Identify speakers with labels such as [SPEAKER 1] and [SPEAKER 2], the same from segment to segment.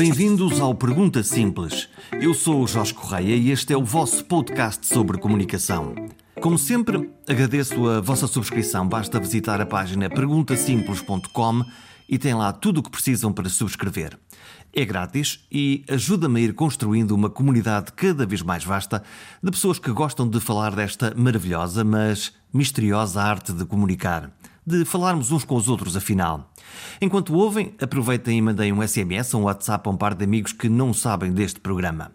[SPEAKER 1] Bem-vindos ao Pergunta Simples. Eu sou o Jorge Correia e este é o vosso podcast sobre comunicação. Como sempre, agradeço a vossa subscrição. Basta visitar a página perguntasimples.com e tem lá tudo o que precisam para subscrever. É grátis e ajuda-me a ir construindo uma comunidade cada vez mais vasta de pessoas que gostam de falar desta maravilhosa, mas misteriosa arte de comunicar. De falarmos uns com os outros, afinal. Enquanto ouvem, aproveitem e mandem um SMS ou um WhatsApp a um par de amigos que não sabem deste programa.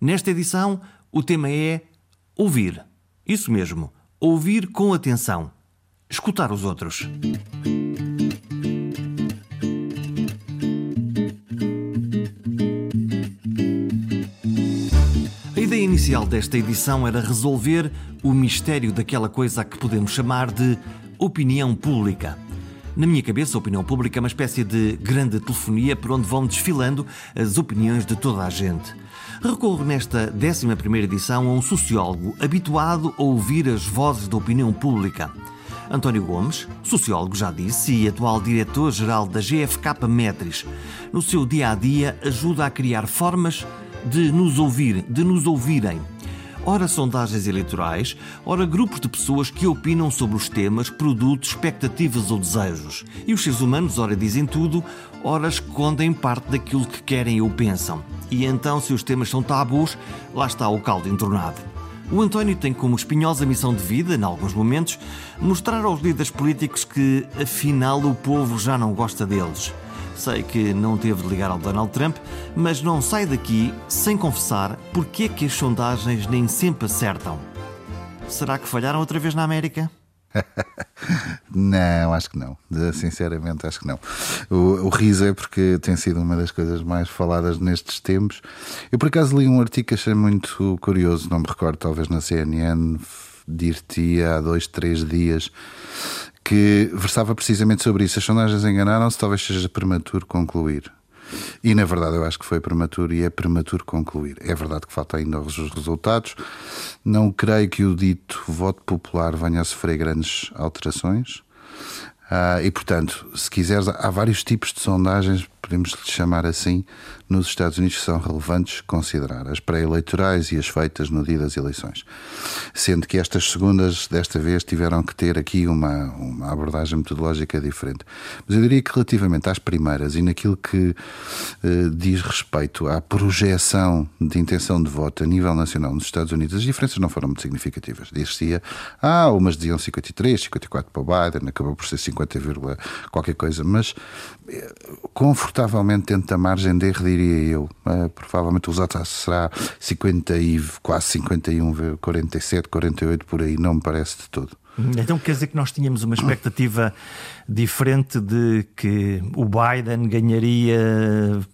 [SPEAKER 1] Nesta edição, o tema é ouvir. Isso mesmo, ouvir com atenção. Escutar os outros. A ideia inicial desta edição era resolver o mistério daquela coisa que podemos chamar de opinião pública. Na minha cabeça, a opinião pública é uma espécie de grande telefonia por onde vão desfilando as opiniões de toda a gente. Recorro nesta 11 edição a um sociólogo habituado a ouvir as vozes da opinião pública. António Gomes, sociólogo já disse e atual diretor-geral da GFK Metris, no seu dia a dia ajuda a criar formas de nos ouvir, de nos ouvirem ora sondagens eleitorais, ora grupos de pessoas que opinam sobre os temas, produtos, expectativas ou desejos. E os seres humanos, ora dizem tudo, ora escondem parte daquilo que querem ou pensam. E então, se os temas são tabus, lá está o caldo entornado. O António tem como espinhosa missão de vida, em alguns momentos, mostrar aos líderes políticos que, afinal, o povo já não gosta deles. Sei que não teve de ligar ao Donald Trump, mas não sai daqui sem confessar porque é que as sondagens nem sempre acertam. Será que falharam outra vez na América?
[SPEAKER 2] não, acho que não. Sinceramente, acho que não. O, o, riso é porque tem sido uma das coisas mais faladas nestes tempos. Eu, por acaso, li um artigo que achei muito curioso, não me recordo, talvez na CNN, dir-te há dois, três dias, que versava precisamente sobre isso. As sondagens enganaram-se, talvez seja prematuro concluir. E na verdade eu acho que foi prematuro e é prematuro concluir. É verdade que falta ainda os resultados. Não creio que o dito voto popular venha a sofrer grandes alterações. Ah, e portanto, se quiseres, há vários tipos de sondagens, podemos lhe chamar assim, nos Estados Unidos que são relevantes considerar, as pré-eleitorais e as feitas no dia das eleições. Sendo que estas segundas, desta vez, tiveram que ter aqui uma, uma abordagem metodológica diferente. Mas eu diria que relativamente às primeiras e naquilo que eh, diz respeito à projeção de intenção de voto a nível nacional nos Estados Unidos, as diferenças não foram muito significativas. Diz-se, ah, umas diziam 53, 54 para o Biden, acabou por ser 50, qualquer coisa, mas eh, confortavelmente dentro da margem de erro, diria eu. Uh, provavelmente o resultado será 50 e quase 51, 47, 48 por aí, não me parece de todo.
[SPEAKER 1] Então quer dizer que nós tínhamos uma expectativa diferente de que o Biden ganharia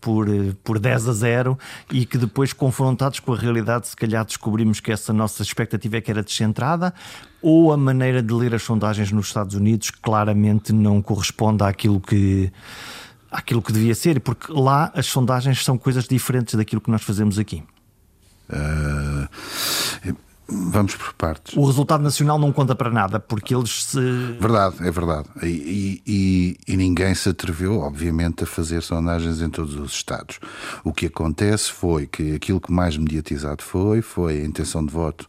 [SPEAKER 1] por, por 10 a 0 e que depois, confrontados com a realidade, se calhar descobrimos que essa nossa expectativa é que era descentrada? Ou a maneira de ler as sondagens nos Estados Unidos claramente não corresponde àquilo que àquilo que devia ser, porque lá as sondagens são coisas diferentes daquilo que nós fazemos aqui. Uh,
[SPEAKER 2] vamos por partes.
[SPEAKER 1] O resultado nacional não conta para nada, porque eles se.
[SPEAKER 2] Verdade, é verdade. E, e, e, ninguém se atreveu, obviamente, a fazer sondagens em todos os Estados. O que acontece foi que aquilo que mais mediatizado foi, foi a intenção de voto,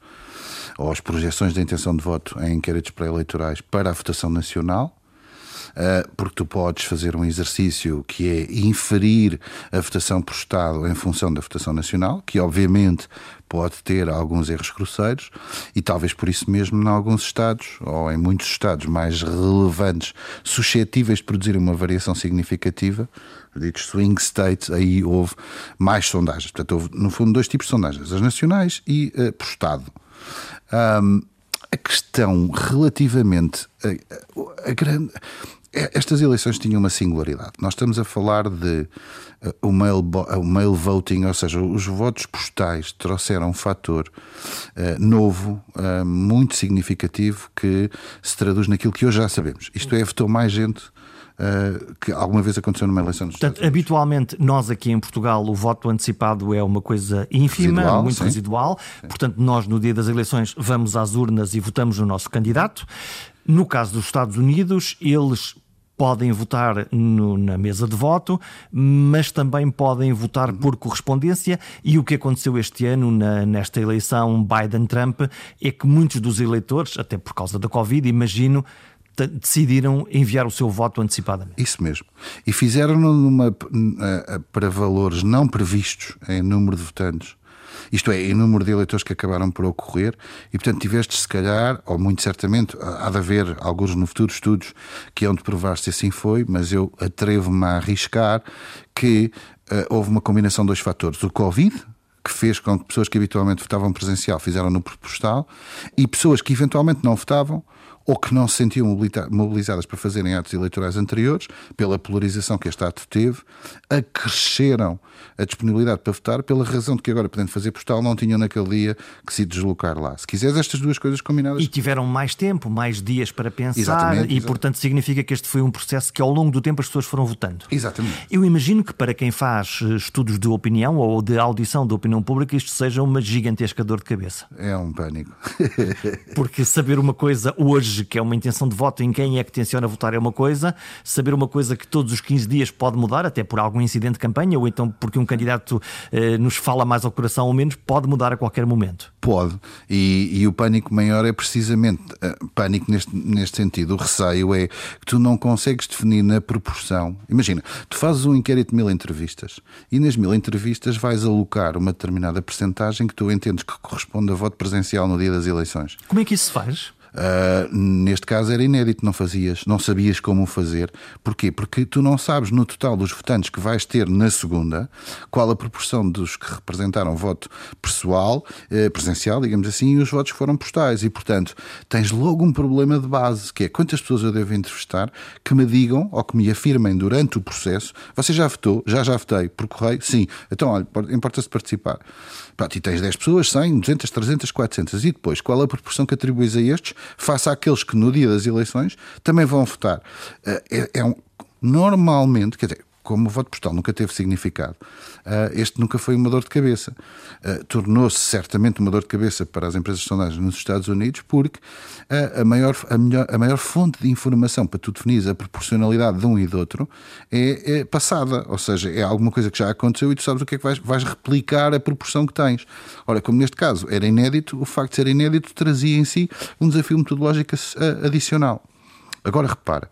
[SPEAKER 2] ou as projeções da intenção de voto em inquéritos pré-eleitorais para a votação nacional porque tu podes fazer um exercício que é inferir a votação por Estado em função da votação nacional, que obviamente pode ter alguns erros grosseiros e talvez por isso mesmo em alguns estados ou em muitos estados mais relevantes suscetíveis de produzir uma variação significativa ditos swing states aí houve mais sondagens. Portanto houve no fundo dois tipos de sondagens as nacionais e uh, por estado. Um, a questão relativamente a, a grande é, estas eleições tinham uma singularidade. Nós estamos a falar de uh, o, mail, o mail voting, ou seja, os votos postais trouxeram um fator uh, novo, uh, muito significativo, que se traduz naquilo que hoje já sabemos. Isto é, votou mais gente Uh, que alguma vez aconteceu numa eleição nos
[SPEAKER 1] Portanto, habitualmente, nós aqui em Portugal, o voto antecipado é uma coisa ínfima, residual, muito sim. residual. Sim. Portanto, nós no dia das eleições vamos às urnas e votamos no nosso candidato. No caso dos Estados Unidos, eles podem votar no, na mesa de voto, mas também podem votar por correspondência. E o que aconteceu este ano na, nesta eleição Biden-Trump é que muitos dos eleitores, até por causa da Covid, imagino, decidiram enviar o seu voto antecipadamente.
[SPEAKER 2] Isso mesmo. E fizeram-no numa, para valores não previstos em número de votantes. Isto é, em número de eleitores que acabaram por ocorrer, e portanto tiveste, se calhar, ou muito certamente, há de haver alguns no futuro estudos que hão de provar se assim foi, mas eu atrevo-me a arriscar que uh, houve uma combinação de dois fatores: o Covid, que fez com que pessoas que habitualmente votavam presencial fizeram no propostal, e pessoas que eventualmente não votavam ou que não se sentiam mobilizadas para fazerem atos eleitorais anteriores, pela polarização que este ato teve, acresceram a disponibilidade para votar pela razão de que agora, podendo fazer postal, não tinham naquele dia que se deslocar lá. Se quiseres estas duas coisas combinadas.
[SPEAKER 1] E tiveram mais tempo, mais dias para pensar, exatamente, e exatamente. portanto significa que este foi um processo que ao longo do tempo as pessoas foram votando.
[SPEAKER 2] Exatamente.
[SPEAKER 1] Eu imagino que para quem faz eh, estudos de opinião ou de audição da opinião pública, isto seja uma gigantesca dor de cabeça.
[SPEAKER 2] É um pânico.
[SPEAKER 1] Porque saber uma coisa hoje que é uma intenção de voto em quem é que tenciona votar é uma coisa, saber uma coisa que todos os 15 dias pode mudar, até por algum incidente de campanha, ou então porque um candidato eh, nos fala mais ao coração ou menos, pode mudar a qualquer momento.
[SPEAKER 2] Pode. E, e o pânico maior é precisamente uh, pânico neste, neste sentido. O receio é que tu não consegues definir na proporção. Imagina, tu fazes um inquérito de mil entrevistas e nas mil entrevistas vais alocar uma determinada percentagem que tu entendes que corresponde a voto presencial no dia das eleições.
[SPEAKER 1] Como é que isso se faz?
[SPEAKER 2] Uh, neste caso era inédito, não fazias, não sabias como fazer. Porquê? Porque tu não sabes no total dos votantes que vais ter na segunda qual a proporção dos que representaram voto pessoal, eh, presencial, digamos assim, e os votos foram postais. E, portanto, tens logo um problema de base, que é quantas pessoas eu devo entrevistar que me digam ou que me afirmem durante o processo: você já votou? Já, já votei. Por correio? Sim. Então, olha, importa-se participar. Pronto, e tens 10 pessoas, 100, 200, 300, 400. E depois, qual a proporção que atribuis a estes face àqueles que no dia das eleições também vão votar? Eh, é, é um, normalmente, quer dizer, como o voto postal nunca teve significado, ah, este nunca foi uma dor de cabeça. Ah, tornou-se certamente uma dor de cabeça para as empresas de sondagem nos Estados Unidos, porque ah, a maior, a, melhor, a maior fonte de informação para tu definir a proporcionalidade de um e do outro é, é, passada, ou seja, é alguma coisa que já aconteceu e tu sabes o que é que vais, vais replicar a proporção que tens. Ora, como neste caso era inédito, o facto de ser inédito trazia em si um desafio metodológico adicional. Agora repara,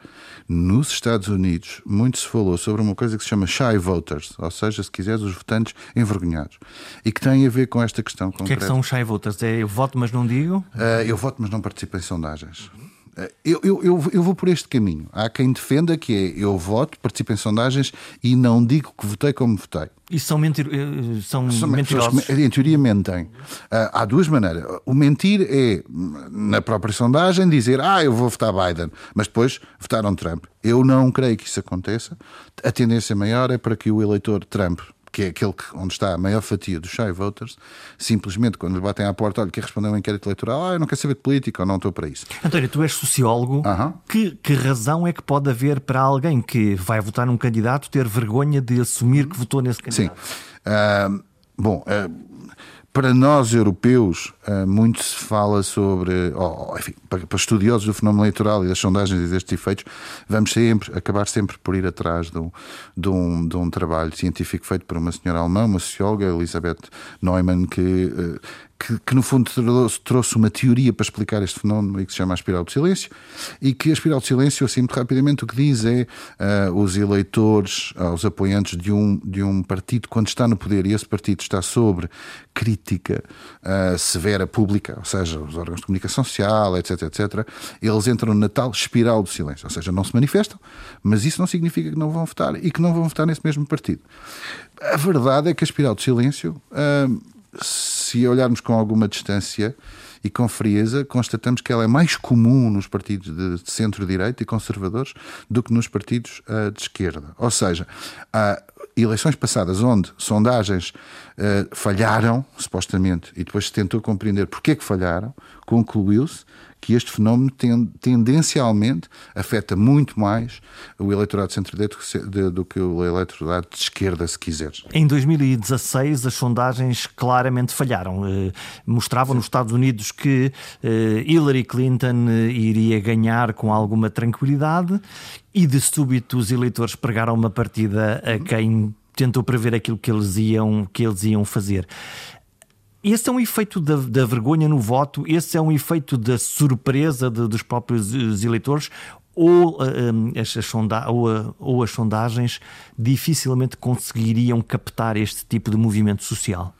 [SPEAKER 2] nos Estados Unidos muito se falou sobre uma coisa que se chama shy voters, ou seja, se quiseres, os votantes envergonhados, e que tem a ver com esta questão concreta.
[SPEAKER 1] O que é que são os shy voters? É eu voto, mas não digo?
[SPEAKER 2] Uh, eu voto, mas não participo em sondagens. Uh, eu, eu, eu, eu, vou por este caminho. Há quem defenda que é eu voto, participo em sondagens e não digo que votei como votei.
[SPEAKER 1] E são, mentir... Eh, são, são mentirosos?
[SPEAKER 2] Em teoria mentem. Uh, há duas maneiras. O mentir é, na própria sondagem, dizer ah, eu vou votar Biden, mas depois votaram Trump. Eu não creio que isso aconteça. A tendência maior é para que o eleitor Trump que é aquele que, onde está a maior fatia dos shy voters, simplesmente quando lhe batem à porta, olha, quer responder um inquérito eleitoral, ah, eu não quero saber de política ou não estou para isso.
[SPEAKER 1] António, tu és sociólogo. Que, que razão é que pode haver para alguém que vai votar num candidato ter vergonha de assumir que votou nesse candidato?
[SPEAKER 2] Sim. Uh, bom, uh, para nós europeus, eh, muito se fala sobre, oh, enfim, para estudiosos do fenómeno eleitoral e das sondagens e destes efeitos, vamos sempre, acabar sempre por ir atrás de um, de um, de um trabalho científico feito por uma senhora alemã, uma socióloga, Elisabeth Neumann, que eh, que, que, no fundo trouxe uma teoria para explicar este fenómeno e que se chama a espiral do silêncio, e que a espiral do silêncio, assim muito rapidamente, o que diz é uh, os eleitores, uh, os apoiantes de um, de um partido, quando está no poder e esse partido está sobre crítica uh, severa pública, ou seja, os órgãos de comunicação social, etc, etc, eles entram na tal espiral do silêncio, ou seja, não se manifestam, mas isso não significa que não vão votar e que não vão votar nesse mesmo partido. A verdade é que a espiral do silêncio se olharmos com alguma distância e com frieza, constatamos que ela é mais comum nos partidos de centro-direita e conservadores do que nos partidos uh, de esquerda. Ou seja, há eleições passadas onde sondagens uh, falharam, supostamente, e depois se tentou compreender porque é que falharam, concluiu-se que este fenómeno tendencialmente afeta muito mais o eleitorado de centro-direita do que o eleitorado de esquerda, se quiseres.
[SPEAKER 1] Em 2016, as sondagens claramente falharam. Eh, mostravam nos Estados Unidos que eh, Hillary Clinton eh, iria ganhar com alguma tranquilidade e de súbito os eleitores pregaram uma partida a quem tentou prever aquilo que eles iam, que eles iam fazer. Esse é um efeito da, da, vergonha no voto, esse é um efeito da surpresa de, dos próprios eleitores, ou, um, as, as sonda ou, a, ou as sondagens dificilmente conseguiriam captar este tipo de movimento social?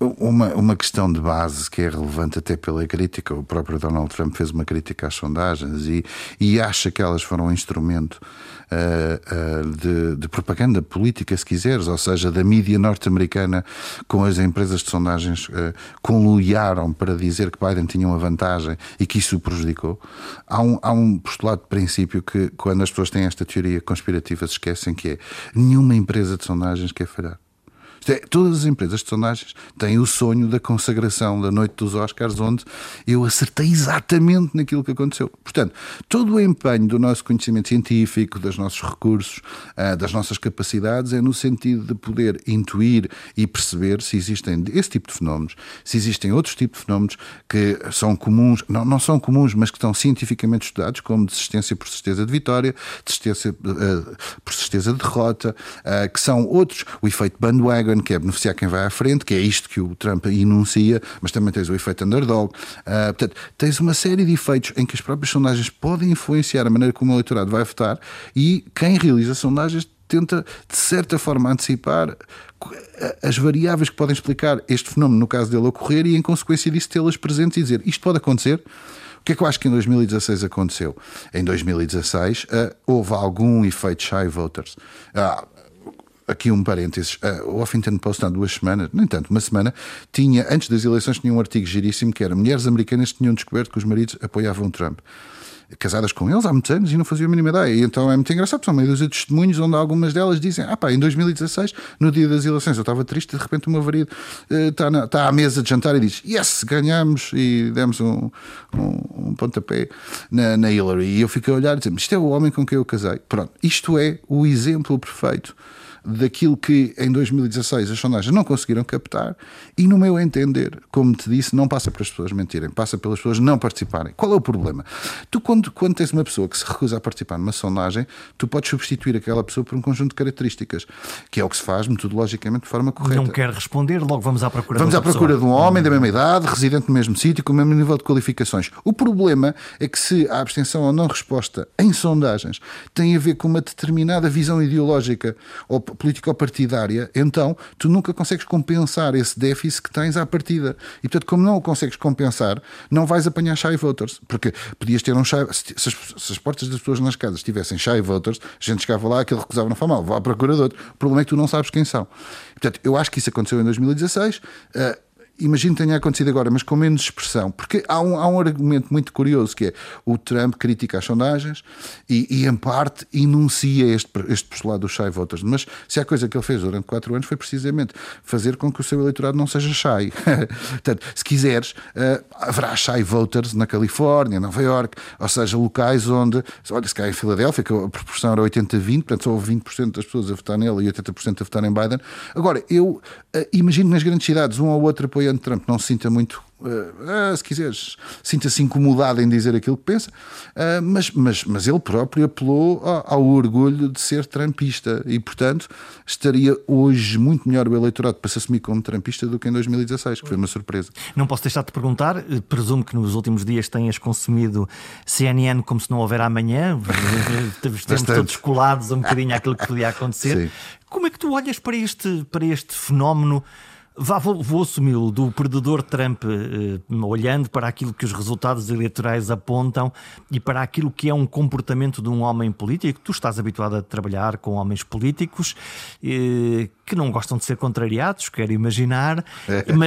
[SPEAKER 2] Uma, uma questão de base que é relevante até pela crítica, o próprio Donald Trump fez uma crítica às sondagens e, e acha que elas foram um instrumento uh, uh, de, de, propaganda política, se quiseres, ou seja, da mídia norte-americana com as empresas de sondagens uh, conluiaram para dizer que Biden tinha uma vantagem e que isso o prejudicou. Há um, há um postulado de princípio que, quando as pessoas têm esta teoria conspirativa, se esquecem que é nenhuma empresa de sondagens quer falhar. É, todas as empresas de sondagens têm o sonho da consagração da noite dos Oscars, onde eu acertei exatamente naquilo que aconteceu. Portanto, todo o empenho do nosso conhecimento científico, dos nossos recursos, ah, das nossas capacidades, é no sentido de poder intuir e perceber se existem esse tipo de fenómenos, se existem outros tipos de fenómenos que são comuns, não, não são comuns, mas que estão cientificamente estudados, como desistência por certeza de vitória, desistência uh, por certeza de derrota, uh, que são outros, o efeito bandwagon que é beneficiar quem vai à frente, que é isto que o Trump enuncia, mas também tens o efeito underdog. Uh, portanto, tens uma série de efeitos em que as próprias sondagens podem influenciar a maneira como o eleitorado vai votar e quem realiza sondagens tenta, de certa forma, antecipar as variáveis que podem explicar este fenómeno, no caso dele ocorrer, e em consequência disso tê-las presentes e dizer isto pode acontecer. O que é que eu acho que em 2016 aconteceu? Em 2016 uh, houve algum efeito shy voters. Uh, aqui um parênteses, uh, o Huffington Post há duas semanas, nem tanto, uma semana, tinha, antes das eleições, tinha um artigo giríssimo que era mulheres americanas tinham descoberto que os maridos apoiavam Trump. Casadas com eles há muitos anos e não faziam a mínima ideia. E então é muito engraçado, são meio dúzia de testemunhos onde algumas delas dizem: Ah, pá, em 2016, no dia das eleições, eu estava triste, de repente o meu marido uh, está, na, está à mesa de jantar e diz: Yes, ganhamos e demos um, um, um pontapé na, na Hillary. E eu fiquei a olhar e dizer: Isto é o homem com quem eu casei. Pronto, isto é o exemplo perfeito daquilo que em 2016 as sondagens não conseguiram captar e, no meu entender, como te disse, não passa para as pessoas mentirem, passa pelas pessoas não participarem. Qual é o problema? Tu, quando, quando tens uma pessoa que se recusa a participar numa sondagem, tu podes substituir aquela pessoa por um conjunto de características, que é o que se faz metodologicamente de forma correta.
[SPEAKER 1] Não quer responder, logo vamos à procura
[SPEAKER 2] Vamos
[SPEAKER 1] à
[SPEAKER 2] procura
[SPEAKER 1] pessoa.
[SPEAKER 2] de um homem da mesma idade, residente no mesmo sítio, com o mesmo nível de qualificações. O problema é que se a abstenção ou não resposta em sondagens tem a ver com uma determinada visão ideológica ou político-partidária, então tu nunca consegues compensar esse déficit que tens à partida. E portanto, como não o consegues compensar, não vais apanhar shy voters. Porque podias ter um shy. Se as, se as portas das pessoas nas casas tivessem shy voters, a gente chegava lá, aquele recusava não foi mal, vá à procura de outro. O problema é que tu não sabes quem são. Portanto, eu acho que isso aconteceu em 2016. Uh, imagino que tenha acontecido agora, mas com menos expressão, porque há um, há um argumento muito curioso que é o Trump critica as sondagens e, e em parte enuncia este, este postulado dos shy voters, mas se há coisa que ele fez durante quatro anos foi precisamente fazer com que o seu eleitorado não seja shy. Portanto, se quiseres, uh, haverá shy voters na Califórnia, Nova York, ou seja, locais onde, olha, se cá em Filadélfia, que a proporção era 80-20, portanto só houve 20% das pessoas a votar nele e 80% a votar em Biden. Agora, eu uh, imagino nas grandes cidades, um ou outro apoia apoiante Trump não se sinta muito Uh, se quiseres, sinta-se incomodado em dizer aquilo que pensa, uh, mas, mas, mas ele próprio apelou ao, ao, orgulho de ser trumpista e, portanto, estaria hoje muito melhor o eleitorado para se assumir como trumpista do que em 2016, que foi uma surpresa.
[SPEAKER 1] Não posso deixar de perguntar, presumo que nos últimos dias tenhas consumido CNN como se não houver amanhã, estamos todos colados um bocadinho àquilo que podia acontecer. Sim. Como é que tu olhas para este, para este fenómeno? Vá, vou, vou assumi-lo do perdedor Trump, eh, olhando para aquilo que os resultados eleitorais apontam e para aquilo que é um comportamento de um homem político. Tu estás habituado a trabalhar com homens políticos eh, que não gostam de ser contrariados, quero imaginar,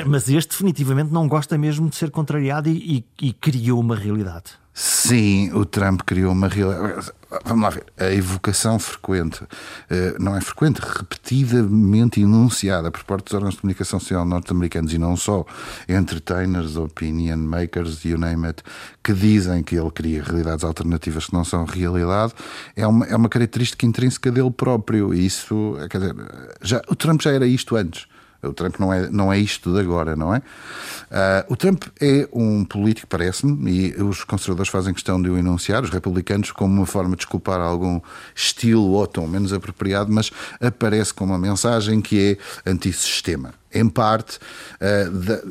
[SPEAKER 1] mas este definitivamente não gosta mesmo de ser contrariado e, e, e criou uma realidade.
[SPEAKER 2] Sim, o Trump criou uma realidade. Vamos lá ver. A evocação frequente, eh, não é frequente, repetidamente enunciada por parte dos órgãos de comunicação social norte-americanos e não só, entertainers, opinion makers, you name it, que dizem que ele cria realidades alternativas que não são realidade, é uma, é uma característica intrínseca dele próprio. E isso, quer dizer, já, o Trump já era isto antes. O Trump não é, não é isto de agora, não é? Uh, o Trump é um político, parece-me, e os conservadores fazem questão de o enunciar, os republicanos, como uma forma de desculpar algum estilo ou tom menos apropriado, mas aparece com uma mensagem que é antissistema em parte, eh,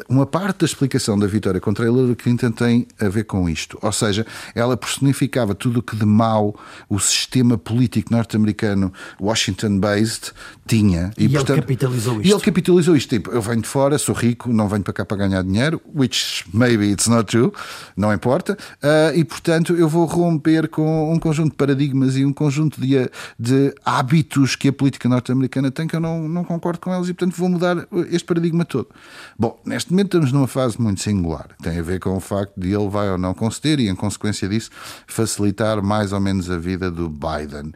[SPEAKER 2] uma parte da explicação da vitória contra Hillary Clinton tem a ver com isto. Ou seja, ela personificava tudo o que de mau o sistema político norte-americano Washington-based tinha.
[SPEAKER 1] E, e portanto, ele capitalizou isto.
[SPEAKER 2] E ele capitalizou isto. Tipo, eu venho de fora, sou rico, não venho para cá para ganhar dinheiro, which maybe it's not true, não importa. Uh, e, portanto, eu vou romper com um conjunto de paradigmas e um conjunto de, de hábitos que a política norte-americana tem que eu não, não concordo com eles e, portanto, vou mudar este paradigma todo. Bom, neste momento estamos numa fase muito singular. Tem a ver com o facto de ele vai ou não conceder e, em consequência disso, facilitar mais ou menos a vida do Biden.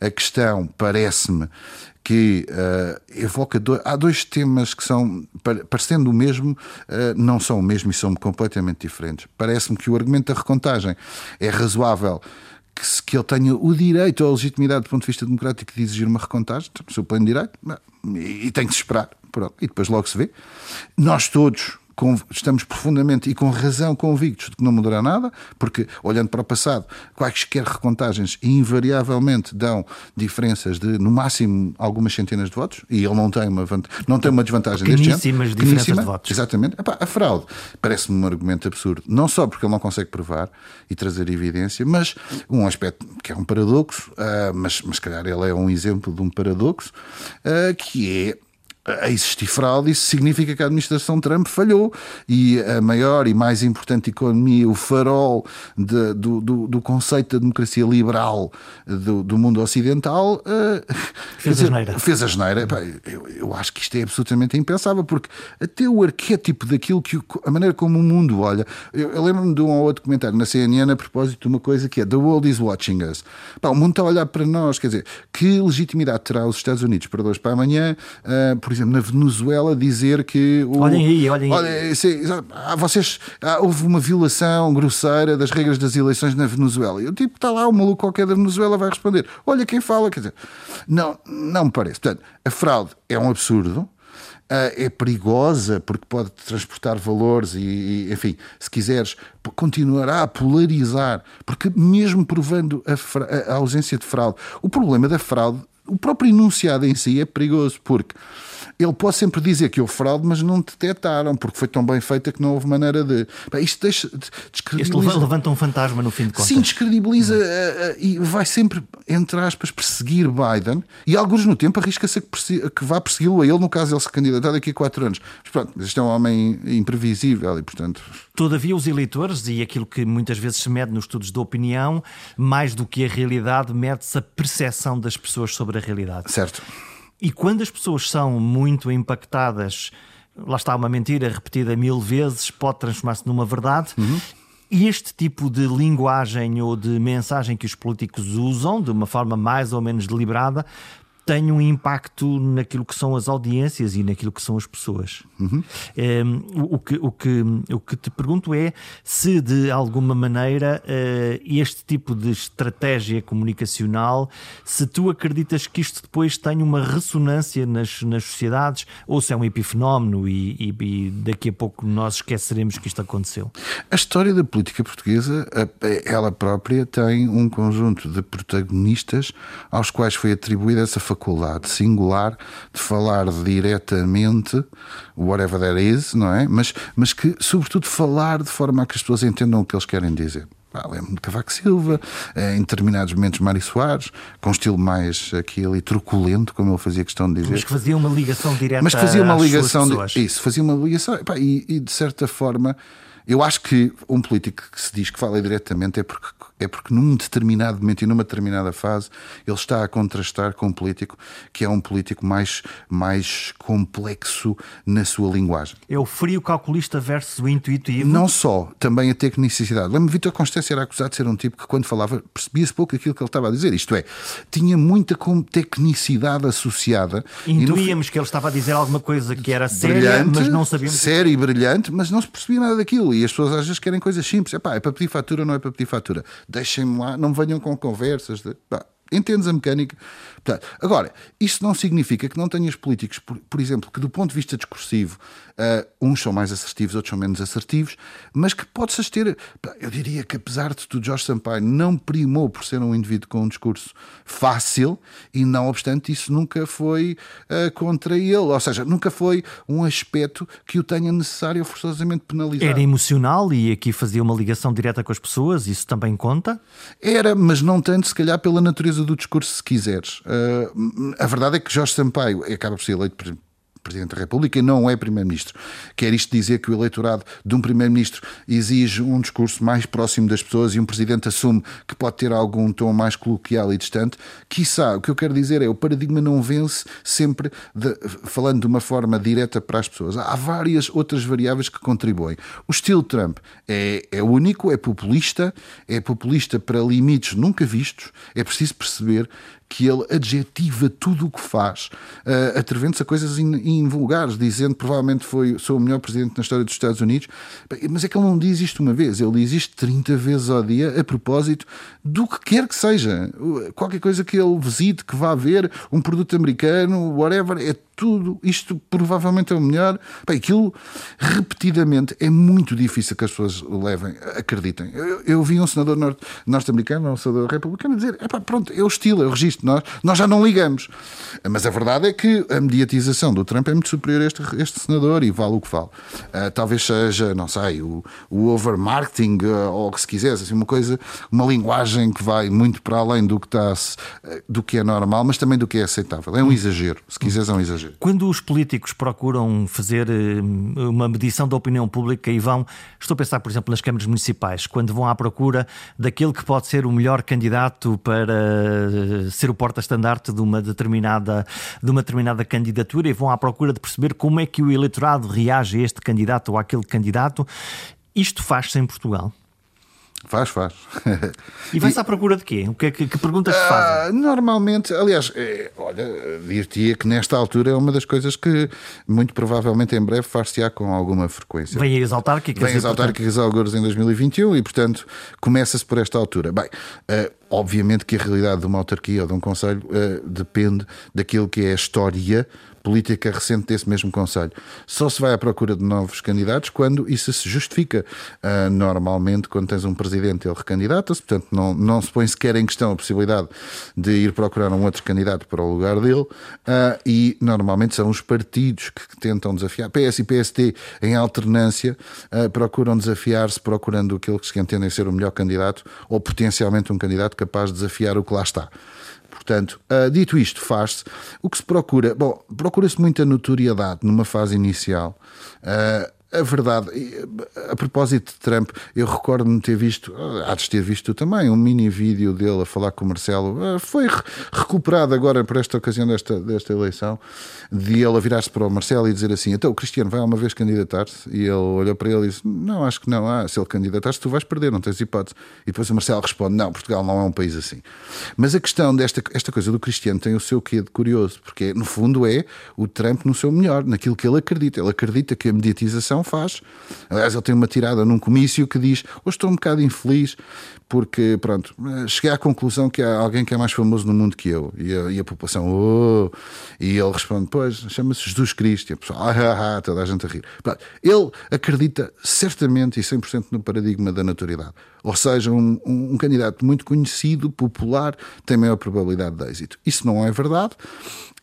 [SPEAKER 2] A questão, parece-me, que uh, evoca. Há dois temas que são, parecendo o mesmo, uh, não são o mesmo e são completamente diferentes. Parece-me que o argumento da recontagem é razoável que, que ele tenha o direito ou a legitimidade do ponto de vista democrático de exigir uma recontagem, seu pleno direito, e, e tem que se esperar. Pronto, e depois logo se vê. Nós todos estamos profundamente e com razão convictos de que não mudará nada, porque olhando para o passado, quaisquer recontagens invariavelmente dão diferenças de no máximo algumas centenas de votos e ele não tem uma, não tem uma desvantagem deste
[SPEAKER 1] género. diferenças de votos.
[SPEAKER 2] Exatamente. Epá, a fraude parece-me um argumento absurdo, não só porque ele não consegue provar e trazer evidência, mas um aspecto que é um paradoxo, uh, mas, mas calhar ele é um exemplo de um paradoxo, uh, que é a existir fraude, isso significa que a administração Trump falhou e a maior e mais importante economia, o farol de, do, do, do, conceito da democracia liberal do, do mundo ocidental, uh,
[SPEAKER 1] fez, a geneira.
[SPEAKER 2] fez a geneira. Eu, eu, acho que isto é absolutamente impensável, porque até o arquétipo daquilo que a maneira como o mundo olha. Eu, eu lembro-me de um ou outro comentário na CNN a propósito de uma coisa que é The world is watching us. Pá, o mundo está a olhar para nós, quer dizer, que legitimidade terá os Estados Unidos para dois para amanhã, uh, por exemplo, na Venezuela dizer que.
[SPEAKER 1] O, olhem aí, olhem aí.
[SPEAKER 2] se, ah, vocês, ah, houve uma violação grosseira das regras das eleições na Venezuela. E o tipo está lá, o maluco qualquer da Venezuela vai responder: Olha quem fala. Quer dizer, não, não me parece. Portanto, a fraude é um absurdo. Uh, é perigosa porque pode transportar valores e, e, enfim, se quiseres, continuará a polarizar, porque mesmo provando a, a ausência de fraude, o problema da fraude, o próprio enunciado em si é perigoso, porque ele pode sempre dizer que houve fraude, mas não detectaram, porque foi tão bem feita que não houve maneira de. Bem, isto deixa.
[SPEAKER 1] Descredibiliza... Isto levanta um fantasma no fim de contas.
[SPEAKER 2] Sim, descredibiliza uh, uh, e vai sempre, entre aspas, perseguir Biden e alguns no tempo arrisca-se a que, que vá persegui-lo a ele, no caso ele se candidatar daqui a quatro anos. Mas pronto, este é um homem imprevisível e, portanto.
[SPEAKER 1] Todavia, os eleitores e aquilo que muitas vezes se mede nos estudos de opinião, mais do que a realidade, mede-se a percepção das pessoas sobre a realidade.
[SPEAKER 2] Certo.
[SPEAKER 1] E quando as pessoas são muito impactadas, lá está uma mentira repetida mil vezes, pode transformar-se numa verdade. Uhum. E este tipo de linguagem ou de mensagem que os políticos usam, de uma forma mais ou menos deliberada, tem um impacto naquilo que são as audiências e naquilo que são as pessoas. Uhum. É, o, que, o, que, o que te pergunto é se, de alguma maneira, eh, este tipo de estratégia comunicacional, se tu acreditas que isto depois tem uma ressonância nas, nas sociedades ou se é um epifenómeno e, e, e daqui a pouco nós esqueceremos que isto aconteceu.
[SPEAKER 2] A história da política portuguesa, ela própria tem um conjunto de protagonistas aos quais foi atribuída essa faculdade faculdade singular de falar diretamente, whatever that is, não é? Mas, mas que, sobretudo, falar de forma a que as pessoas entendam o que eles querem dizer. Lembro de Cavaco Silva, eh, em determinados momentos Mário Soares, com um estilo mais aqui ali truculento, como ele fazia questão de dizer.
[SPEAKER 1] Mas que fazia uma ligação direta
[SPEAKER 2] Mas fazia uma ligação de, Isso, fazia uma ligação. E, e de certa forma, eu acho que um político que se diz que fala diretamente é porque é porque num determinado momento e numa determinada fase ele está a contrastar com um político que é um político mais, mais complexo na sua linguagem.
[SPEAKER 1] É o frio calculista versus o intuitivo?
[SPEAKER 2] Não só, também a tecnicidade. Lembro-me, Vitor Constância era acusado de ser um tipo que quando falava percebia-se pouco aquilo que ele estava a dizer. Isto é, tinha muita tecnicidade associada.
[SPEAKER 1] Intuíamos no... que ele estava a dizer alguma coisa que era séria, mas não sabíamos.
[SPEAKER 2] Séria e brilhante, mas não se percebia nada daquilo. E as pessoas às vezes querem coisas simples. Epá, é para pedir fatura, não é para pedir fatura deixem-me lá, não venham com conversas. De, entendes a mecânica? Portanto, agora, isso não significa que não tenhas políticos, por, por exemplo, que do ponto de vista discursivo, uh, uns são mais assertivos, outros são menos assertivos, mas que possas ter. Eu diria que, apesar de tudo, Jorge Sampaio não primou por ser um indivíduo com um discurso fácil e, não obstante, isso nunca foi uh, contra ele. Ou seja, nunca foi um aspecto que o tenha necessário forçosamente penalizar.
[SPEAKER 1] Era emocional e aqui fazia uma ligação direta com as pessoas, isso também conta?
[SPEAKER 2] Era, mas não tanto, se calhar, pela natureza do discurso, se quiseres. Uh, a verdade é que Jorge Sampaio acaba por ser eleito Presidente da República e não é Primeiro-Ministro. Quer isto dizer que o eleitorado de um Primeiro-Ministro exige um discurso mais próximo das pessoas e um Presidente assume que pode ter algum tom mais coloquial e distante? Quiçá, o que eu quero dizer é o paradigma não vence sempre de, falando de uma forma direta para as pessoas. Há várias outras variáveis que contribuem. O estilo Trump é, é único, é populista, é populista para limites nunca vistos. É preciso perceber que ele adjetiva tudo o que faz, uh, atrevendo-se a coisas invulgares, dizendo provavelmente foi, sou o melhor presidente na história dos Estados Unidos. Mas é que ele não diz isto uma vez, ele diz isto 30 vezes ao dia a propósito do que quer que seja. Qualquer coisa que ele visite, que vá ver, um produto americano, whatever, é tudo, isto provavelmente é o melhor. Bem, aquilo repetidamente é muito difícil que as pessoas levem, acreditem. Eu, eu vi um senador norte-americano, um senador republicano, dizer: pá, pronto, é o estilo, é o registro, nós, nós já não ligamos. Mas a verdade é que a mediatização do Trump é muito superior a este, este senador e vale o que vale. Uh, talvez seja, não sei, o, o overmarketing, uh, ou que se quisesse, assim, uma coisa, uma linguagem que vai muito para além do que, está, uh, do que é normal, mas também do que é aceitável. É um exagero, se quiseres, é um exagero.
[SPEAKER 1] Quando os políticos procuram fazer uma medição da opinião pública e vão, estou a pensar, por exemplo, nas câmaras municipais, quando vão à procura daquele que pode ser o melhor candidato para eh, ser o porta-estandarte de uma determinada, de uma determinada candidatura e vão à procura de perceber como é que o eleitorado reage a este candidato ou àquele candidato, isto faz-se em Portugal?
[SPEAKER 2] Faz, faz.
[SPEAKER 1] E vai-se à procura de quê? O que, é que, que perguntas se fazem?
[SPEAKER 2] Uh, normalmente, aliás, é, olha, dir-te-ia que nesta altura é uma das coisas que muito provavelmente em breve far-se-á com alguma frequência.
[SPEAKER 1] Vem as autárquicas.
[SPEAKER 2] Vem as autárquicas algures em 2021 e, portanto, começa-se por esta altura. Bem, uh, obviamente que a realidade de uma autarquia ou de um conselho uh, depende daquilo que é a história política recente desse mesmo Conselho. Só se vai à procura de novos candidatos quando isso se justifica. Uh, normalmente, quando tens um presidente, ele recandidata-se, portanto, não, não se põe sequer em questão a possibilidade de ir procurar um outro candidato para o lugar dele. Uh, e normalmente são os partidos que tentam desafiar. PS e PST, em alternância, uh, procuram desafiar-se, procurando aquele que se entendem ser o melhor candidato ou potencialmente um candidato capaz de desafiar o que lá está. Portanto, uh, dito isto, faz-se. O que se procura? Bom, procura-se muita notoriedade numa fase inicial. Uh, a verdade, a propósito de Trump, eu recordo-me ter visto, há de ter visto também, um mini vídeo dele a falar com o Marcelo. Ah, foi recuperado agora por esta ocasião desta, desta eleição, de ele a virar-se para o Marcelo e dizer assim: Então, o Cristiano vai uma vez candidatar-se? E ele olhou para ele e disse: Não, acho que não. Ah, se ele candidatar-se, tu vais perder, não tens hipótese. E depois o Marcelo responde: Não, Portugal não é um país assim. Mas a questão desta esta coisa do Cristiano tem o seu quê de curioso, porque no fundo é o Trump no seu melhor, naquilo que ele acredita. Ele acredita que a mediatização faz. Aliás, ele tem uma tirada num comício que diz: Hoje estou um bocado infeliz porque, pronto, cheguei à conclusão que há alguém que é mais famoso no mundo que eu. E a, e a população, oh! E ele responde: Pois, chama-se Jesus Cristo. E a pessoa, ah, ah, ah, toda a gente a rir. Pronto, ele acredita certamente e 100% no paradigma da naturalidade. Ou seja, um, um, um candidato muito conhecido, popular, tem maior probabilidade de êxito. Isso não é verdade.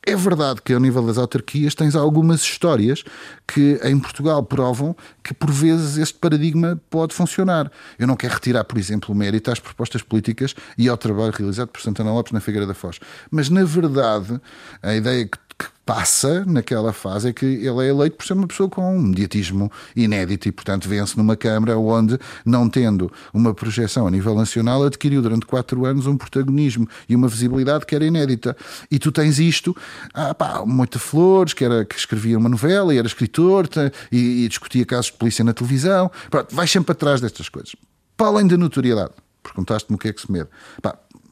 [SPEAKER 2] É verdade que, ao nível das autarquias, tens algumas histórias que em Portugal provam que, por vezes, este paradigma pode funcionar. Eu não quero retirar, por exemplo, o mérito às propostas políticas e ao trabalho realizado por Santana Lopes na Figueira da Foz. Mas, na verdade, a ideia que que passa naquela fase é que ele é eleito por ser uma pessoa com um mediatismo inédito e, portanto, vence numa Câmara onde, não tendo uma projeção a nível nacional, adquiriu durante quatro anos um protagonismo e uma visibilidade que era inédita. E tu tens isto, ah, pá, Moita Flores, que, era, que escrevia uma novela e era escritor e, e discutia casos de polícia na televisão. Pronto, vais sempre atrás destas coisas. Para além da notoriedade, perguntaste-me o que é que se mede.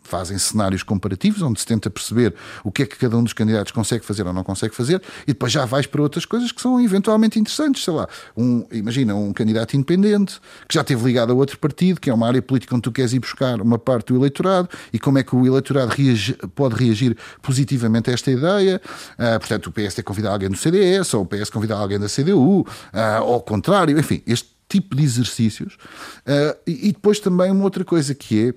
[SPEAKER 2] Fazem cenários comparativos, onde se tenta perceber o que é que cada um dos candidatos consegue fazer ou não consegue fazer, e depois já vais para outras coisas que são eventualmente interessantes. Sei lá, um, imagina um candidato independente que já esteve ligado a outro partido, que é uma área política onde tu queres ir buscar uma parte do eleitorado, e como é que o eleitorado reage, pode reagir positivamente a esta ideia. Uh, portanto, o PS tem convidar alguém do CDS, ou o PS convidar alguém da CDU, uh, ah, ou ao contrário, enfim, este tipo de exercícios. Uh, e, e depois também uma outra coisa que é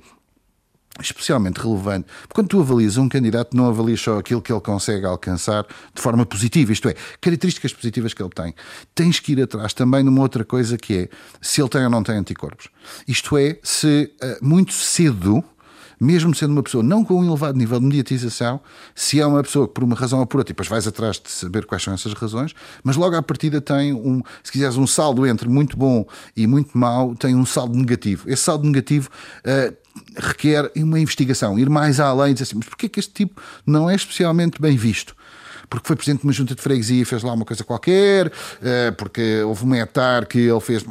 [SPEAKER 2] especialmente relevante. Quando tu avalias um candidato, não avalias só aquilo que ele consegue alcançar de forma positiva, isto é, características positivas que ele tem. Tens que ir atrás também numa outra coisa que é se ele tem ou não tem anticorpos. Isto é, se uh, muito cedo mesmo sendo uma pessoa não com um elevado nível de mediatização, se é uma pessoa que por uma razão ou por outra, e depois vais atrás de saber quais são essas razões, mas logo à partida tem um, se quiseres, um saldo entre muito bom e muito mau, tem um saldo negativo. Esse saldo negativo uh, requer uma investigação, ir mais além e dizer assim, mas porquê que este tipo não é especialmente bem visto? porque foi presidente de uma junta de freguesia e fez lá uma coisa qualquer, eh, porque houve um etar que ele fez.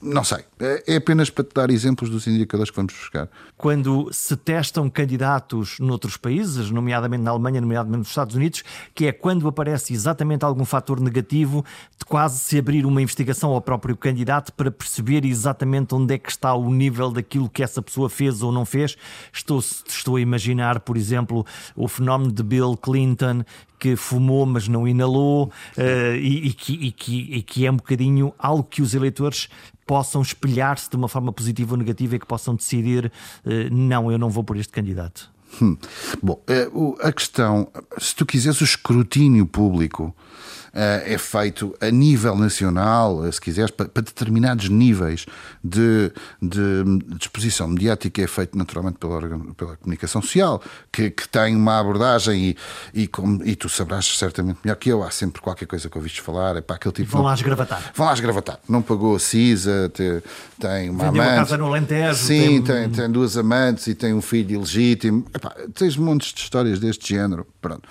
[SPEAKER 2] Não sei. É apenas para te dar exemplos dos indicadores que vamos buscar.
[SPEAKER 1] Quando se testam candidatos noutros países, nomeadamente na Alemanha, nomeadamente nos Estados Unidos, que é quando aparece exatamente algum fator negativo, de quase se abrir uma investigação ao próprio candidato para perceber exatamente onde é que está o nível daquilo que essa pessoa fez ou não fez. Estou, estou a imaginar, por exemplo, o fenómeno de Bill Clinton, que fumou, mas não inalou, uh, e, e, que, e, que, e que é um bocadinho algo que os eleitores possam espelhar-se de uma forma positiva ou negativa e que possam decidir: uh, não, eu não vou por este candidato.
[SPEAKER 2] Hum. Bom, eh, a questão, se tu quiseres o escrutínio público eh, é feito a nível nacional, eh, se quiseres, para, determinados níveis de, de, disposição mediática, é feito naturalmente pela, pela comunicação social, que, que tem uma abordagem e, e, como, e tu sabrás certamente melhor que eu, há sempre qualquer coisa que ouviste falar, é para aquele tipo.
[SPEAKER 1] Vão lá esgravatar.
[SPEAKER 2] Vão lá esgravatar. Não pagou a CISA, tem, tem uma
[SPEAKER 1] Vendeu
[SPEAKER 2] amante.
[SPEAKER 1] casa no Alentejo.
[SPEAKER 2] Sim, tem... Tem, tem duas amantes e tem um filho ilegítimo. Epá, tens montes de histórias deste género. Pronto.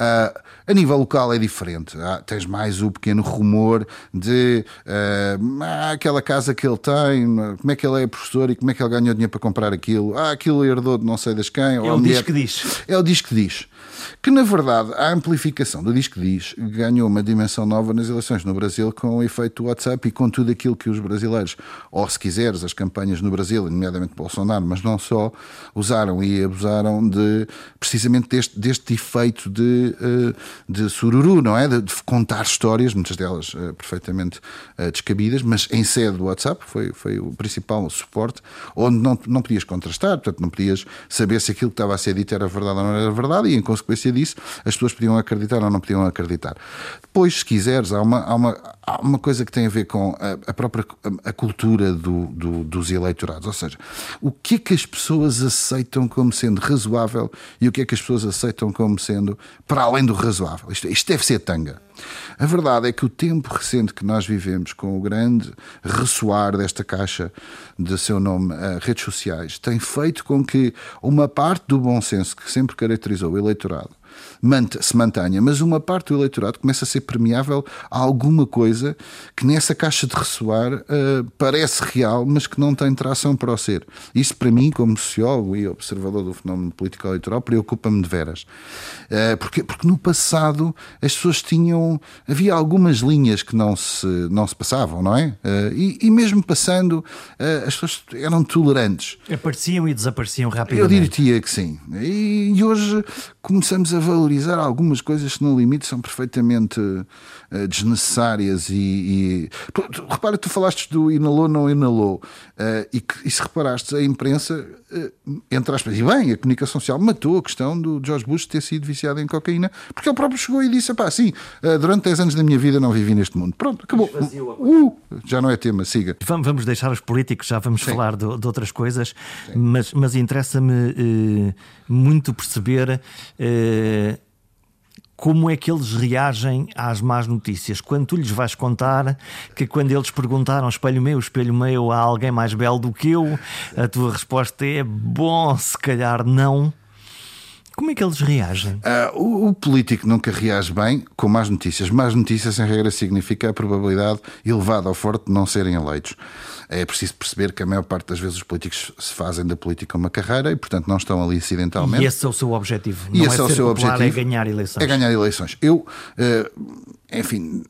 [SPEAKER 2] Uh, a nível local é diferente. Ah, tens mais o pequeno rumor de uh, ah, aquela casa que ele tem, como é que ele é professor e como é que ele ganhou dinheiro para comprar aquilo. Ah, aquilo herdou de não sei das quem.
[SPEAKER 1] É o diz que diz.
[SPEAKER 2] É o diz que diz. Que na verdade a amplificação do diz que diz ganhou uma dimensão nova nas eleições no Brasil com o efeito WhatsApp e com tudo aquilo que os brasileiros, ou se quiseres, as campanhas no Brasil, nomeadamente Bolsonaro, mas não só, usaram e abusaram de precisamente deste, deste efeito de, eh, de sururu, não é? De, de contar histórias, muitas delas uh, perfeitamente uh, descabidas, mas em sede do WhatsApp foi, foi o principal suporte, onde não, não podias contrastar, portanto não podias saber se aquilo que estava a ser dito era verdade ou não era verdade, e em consequência disso as pessoas podiam acreditar ou não podiam acreditar. Depois, se quiseres, há uma, há uma, há uma coisa que tem a ver com a, a própria a, cultura do, do, dos eleitorados, ou seja, o que é que as pessoas aceitam como sendo razoável e o que é que as pessoas aceitam como sendo para além do razoável. Isto, isto deve ser tanga. A verdade é que o tempo recente que nós vivemos, com o grande ressoar desta caixa de seu nome, uh, redes sociais, tem feito com que uma parte do bom senso que sempre caracterizou o eleitorado se mantenha, mas uma parte do eleitorado começa a ser permeável a alguma coisa que nessa caixa de ressoar uh, parece real, mas que não tem tração para o ser. Isso, para mim, como sociólogo e observador do fenómeno político eleitoral, preocupa-me de veras. Uh, porque, porque no passado as pessoas tinham. Havia algumas linhas que não se, não se passavam, não é? Uh, e, e, mesmo passando, as pessoas eram tolerantes.
[SPEAKER 1] Apareciam e desapareciam rapidamente.
[SPEAKER 2] Eu diria que sim. E, e hoje começamos a valorizar algumas coisas que no limite são perfeitamente uh, desnecessárias e, e... repara, tu falaste do inalou, não inalou uh, e, que, e se reparaste, a imprensa uh, entre aspas, e bem, a comunicação social matou a questão do George Bush ter sido viciado em cocaína, porque ele próprio chegou e disse, pá, sim, durante 10 anos da minha vida não vivi neste mundo. Pronto, acabou. Uh, já não é tema, siga.
[SPEAKER 1] Vamos deixar os políticos, já vamos sim. falar de, de, outras coisas, sim. mas, mas interessa-me muito perceber como é que eles reagem às más notícias? Quando tu lhes vais contar que quando eles perguntaram espelho meu, espelho meu, há alguém mais belo do que eu, a tua resposta é bom, se calhar não. Como é que eles reagem?
[SPEAKER 2] Uh, o, o, político nunca reage bem com más notícias. Más notícias, em regra, significa a probabilidade elevada ou forte de não serem eleitos. É preciso perceber que a maior parte das vezes os políticos se fazem da política uma carreira e, portanto, não estão ali acidentalmente.
[SPEAKER 1] E esse é o seu objetivo.
[SPEAKER 2] E
[SPEAKER 1] não
[SPEAKER 2] esse
[SPEAKER 1] é,
[SPEAKER 2] é o seu objetivo.
[SPEAKER 1] É ganhar eleições.
[SPEAKER 2] É ganhar eleições. Eu, uh, enfim,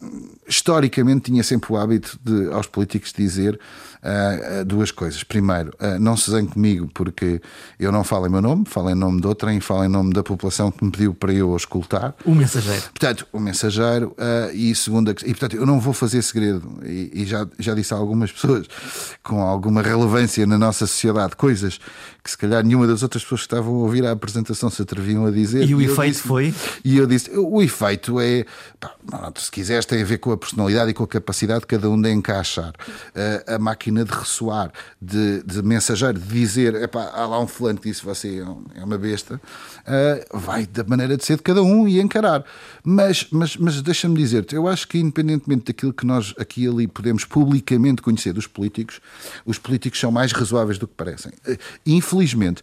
[SPEAKER 2] historicamente tinha sempre o hábito de, aos políticos dizer uh, duas coisas. Primeiro, uh, não se zangue comigo porque eu não falo em meu nome, falo em nome de outrem, falo em nome da população que me pediu para eu escutar.
[SPEAKER 1] O mensageiro.
[SPEAKER 2] Portanto, o mensageiro. Uh, e segunda e portanto, eu não vou fazer segredo. E, e, já, já disse a algumas pessoas com alguma relevância na nossa sociedade coisas que se calhar nenhuma das outras pessoas que estavam a ouvir a apresentação se atreviam a dizer.
[SPEAKER 1] E o efeito
[SPEAKER 2] disse,
[SPEAKER 1] foi?
[SPEAKER 2] E eu disse: o efeito é, pá, se quiseres, tem a ver com a personalidade e com a capacidade de cada um de encaixar. Uh, a máquina de ressoar, de, de mensageiro, de dizer: epá, há lá um fulano que disse você é, é uma besta, uh, vai da maneira de ser de cada um e encarar. Mas, mas, mas deixa-me dizer-te, eu acho que independentemente daquilo que nós aqui e ali podemos publicamente conhecer dos políticos, os políticos são mais razoáveis do que parecem. Uh, infelizmente,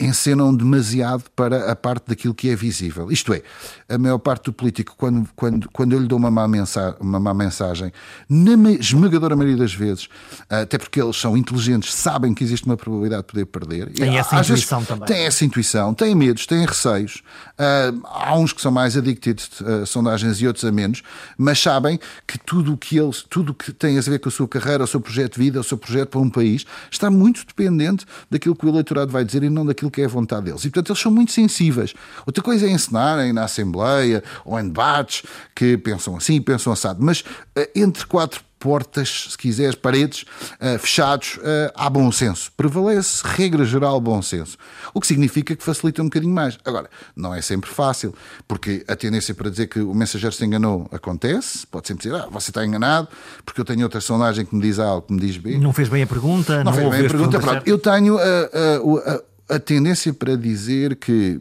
[SPEAKER 2] encenam demasiado para a parte daquilo que é visível. Isto é, a maior parte do político, quando, quando, quando eu lhe dou uma má, mensagem, uma má mensagem, na esmagadora maioria das vezes, até porque eles são inteligentes, sabem que existe uma probabilidade de poder perder.
[SPEAKER 1] Tem essa Às intuição também.
[SPEAKER 2] Tem essa intuição, têm medos, têm receios. Uh, há uns que são mais addicted a sondagens e outros a menos, mas sabem que tudo o que eles, tudo que tem a ver com a sua carreira, o seu projeto de vida, o seu projeto para um país, está muito dependente daquilo que o eleitorado vai dizer e não daquilo que é a vontade deles. E, portanto, eles são muito sensíveis. Outra coisa é ensinarem na Assembleia ou em debates que pensam assim, pensam assado. Mas eh, entre quatro portas, se quiseres, paredes, uh, fechados, uh, há bom senso. Prevalece, regra geral, bom senso. O que significa que facilita um bocadinho mais. Agora, não é sempre fácil, porque a tendência para dizer que o mensageiro se enganou acontece, pode sempre dizer, ah, você está enganado, porque eu tenho outra sondagem que me diz A ou que me diz B.
[SPEAKER 1] Não fez bem a pergunta,
[SPEAKER 2] não,
[SPEAKER 1] não
[SPEAKER 2] fez bem a pergunta. Pronto, eu tenho a, a, a, a tendência para dizer que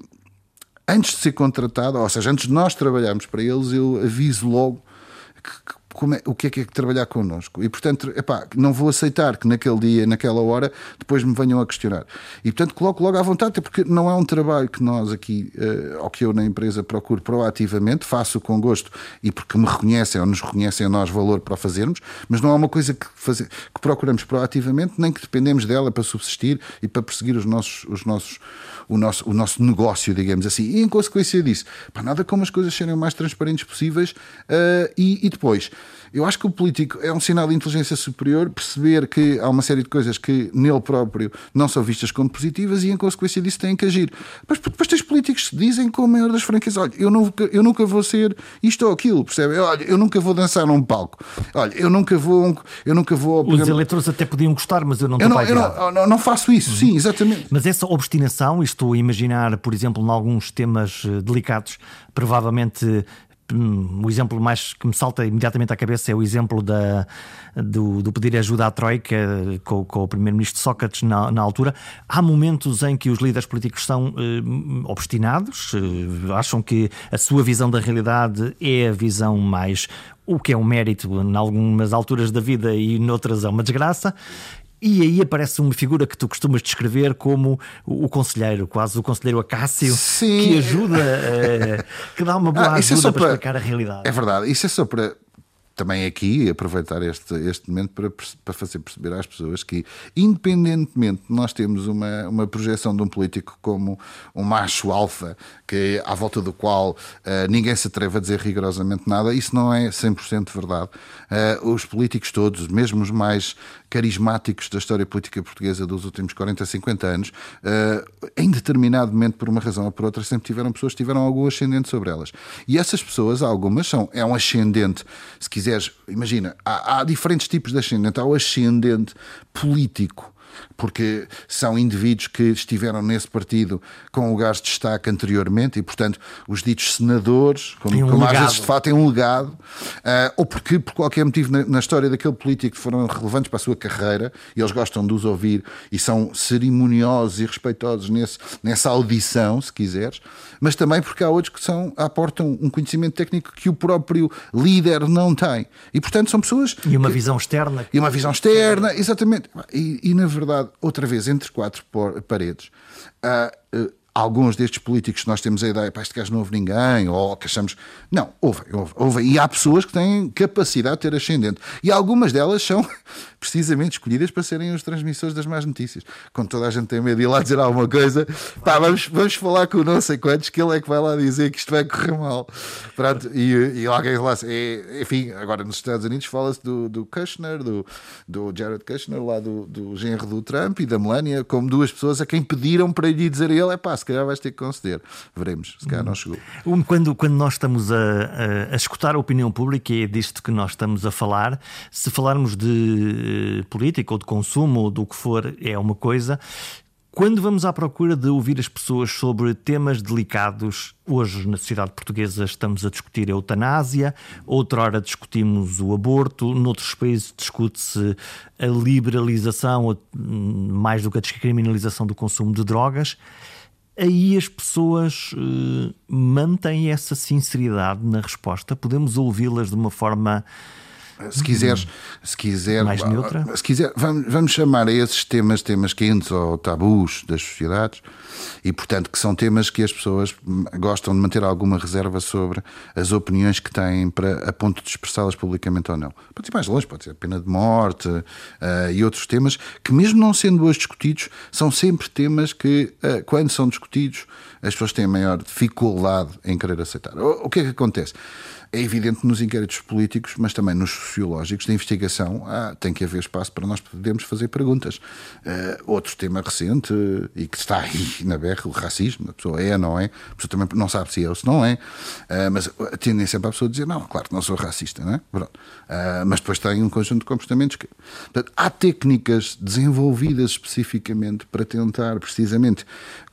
[SPEAKER 2] antes de ser contratado, ou seja, antes de nós trabalharmos para eles, eu aviso logo que, é, o que é que é trabalhar connosco. E, portanto, epá, não vou aceitar que naquele dia, naquela hora, depois me venham a questionar. E, portanto, coloco logo à vontade, porque não é um trabalho que nós aqui, uh, ou que eu na empresa procuro proativamente, faço com gosto e porque me reconhecem ou nos reconhecem a nós valor para fazermos, mas não é uma coisa que, que procuramos proativamente, nem que dependemos dela para subsistir e para perseguir os nossos, os nossos, o, nosso, o nosso negócio, digamos assim. E, em consequência disso, pá, nada como as coisas serem o mais transparentes possíveis uh, e, e depois eu acho que o político é um sinal de inteligência superior perceber que há uma série de coisas que nele próprio não são vistas como positivas e, em consequência disso, têm que agir. Mas depois tens políticos que dizem com a maior das franquezas: olha, eu nunca, eu nunca vou ser isto ou aquilo, percebe? Olha, eu nunca vou dançar num palco. Olha, eu nunca vou. Eu nunca vou
[SPEAKER 1] Os eleitores até podiam gostar, mas eu não
[SPEAKER 2] eu
[SPEAKER 1] não,
[SPEAKER 2] eu não, não, não, faço isso, uhum. sim, exatamente.
[SPEAKER 1] Mas essa obstinação, estou a imaginar, por exemplo, em alguns temas eh, delicados, provavelmente Hum, o exemplo mais que me salta imediatamente à cabeça é o exemplo da, do, do pedir ajuda à Troika com, com o primeiro-ministro Sócrates na, na, altura. Há momentos em que os líderes políticos são eh, obstinados, eh, acham que a sua visão da realidade é a visão mais o que é um mérito em algumas alturas da vida e noutras é uma desgraça. E aí aparece uma figura que tu costumas descrever como o conselheiro, quase o conselheiro Acácio,
[SPEAKER 2] Sim.
[SPEAKER 1] que ajuda, eh, que dá uma boa ah, é ajuda é para, para explicar a realidade.
[SPEAKER 2] É verdade, isso é só para também aqui aproveitar este, este momento para, para fazer perceber às pessoas que, independentemente de nós temos uma, uma projeção de um político como um macho alfa, que, à volta do qual uh, ninguém se atreve a dizer rigorosamente nada, isso não é 100% verdade. Uh, os políticos todos, mesmo os mais carismáticos da história política portuguesa dos últimos 40, 50 anos, uh, em determinado momento, por uma razão ou por outra, sempre tiveram pessoas que tiveram algum ascendente sobre elas. E essas pessoas, algumas, são, é um ascendente, se quiseres, imagina, há, há diferentes tipos de ascendente. Há o ascendente político porque são indivíduos que estiveram nesse partido com lugares de destaque anteriormente e, portanto, os ditos senadores, como, um como às vezes de fato têm um legado, uh, ou porque, por qualquer motivo, na, na, história daquele político foram relevantes para a sua carreira e eles gostam de os ouvir e são cerimoniosos e respeitosos nesse, nessa audição, se quiseres, mas também porque há outros que são, aportam um conhecimento técnico que o próprio líder não tem. E, portanto, são pessoas.
[SPEAKER 1] E uma
[SPEAKER 2] que,
[SPEAKER 1] visão externa.
[SPEAKER 2] E uma visão externa, exatamente. E, e na verdade, outra vez, entre quatro paredes, uh, uh, alguns destes políticos nós temos a ideia, pá, este gajo não houve ninguém, ou que achamos. Não, houve, houve. E há pessoas que têm capacidade de ter ascendente. E algumas delas são precisamente escolhidas para serem os transmissores das más notícias. Quando toda a gente tem medo de ir lá dizer alguma coisa, pá, vamos, vamos falar com o não sei quantos, que ele é que vai lá dizer que isto vai correr mal. Pronto, e, e alguém lá, é, enfim, agora nos Estados Unidos fala-se do, do Kushner, do, do Jared Kushner, lá do, do genro do Trump e da Melania, como duas pessoas a quem pediram para lhe dizer a ele: é pá, se calhar vais ter que conceder. Veremos, se calhar não chegou.
[SPEAKER 1] Quando, quando nós estamos a, a, a escutar a opinião pública, e é disto que nós estamos a falar, se falarmos de política ou de consumo ou do que for é uma coisa. Quando vamos à procura de ouvir as pessoas sobre temas delicados, hoje na sociedade portuguesa estamos a discutir a eutanásia, outrora discutimos o aborto, noutros países discute-se a liberalização, mais do que a descriminalização do consumo de drogas. Aí as pessoas uh, mantêm essa sinceridade na resposta, podemos ouvi-las de uma forma
[SPEAKER 2] se quiseres, se quiser,
[SPEAKER 1] mais neutra.
[SPEAKER 2] Se quiser, vamos, vamos chamar a esses temas temas quentes ou tabus das sociedades e, portanto, que são temas que as pessoas gostam de manter alguma reserva sobre as opiniões que têm para a ponto de expressá-las publicamente ou não. Pode ir mais longe, pode ser a pena de morte uh, e outros temas que, mesmo não sendo hoje discutidos, são sempre temas que, uh, quando são discutidos, as pessoas têm maior dificuldade em querer aceitar. O, o que é que acontece? É evidente nos inquéritos políticos, mas também nos sociológicos de investigação, ah, tem que haver espaço para nós podermos fazer perguntas. Uh, outro tema recente e que está aí na berra, o racismo, a pessoa é, não é, a pessoa também não sabe se é ou se não é, uh, mas tendência sempre a pessoa dizer, não, claro que não sou racista, não é? Pronto. Uh, mas depois tem um conjunto de comportamentos que. Portanto, há técnicas desenvolvidas especificamente para tentar precisamente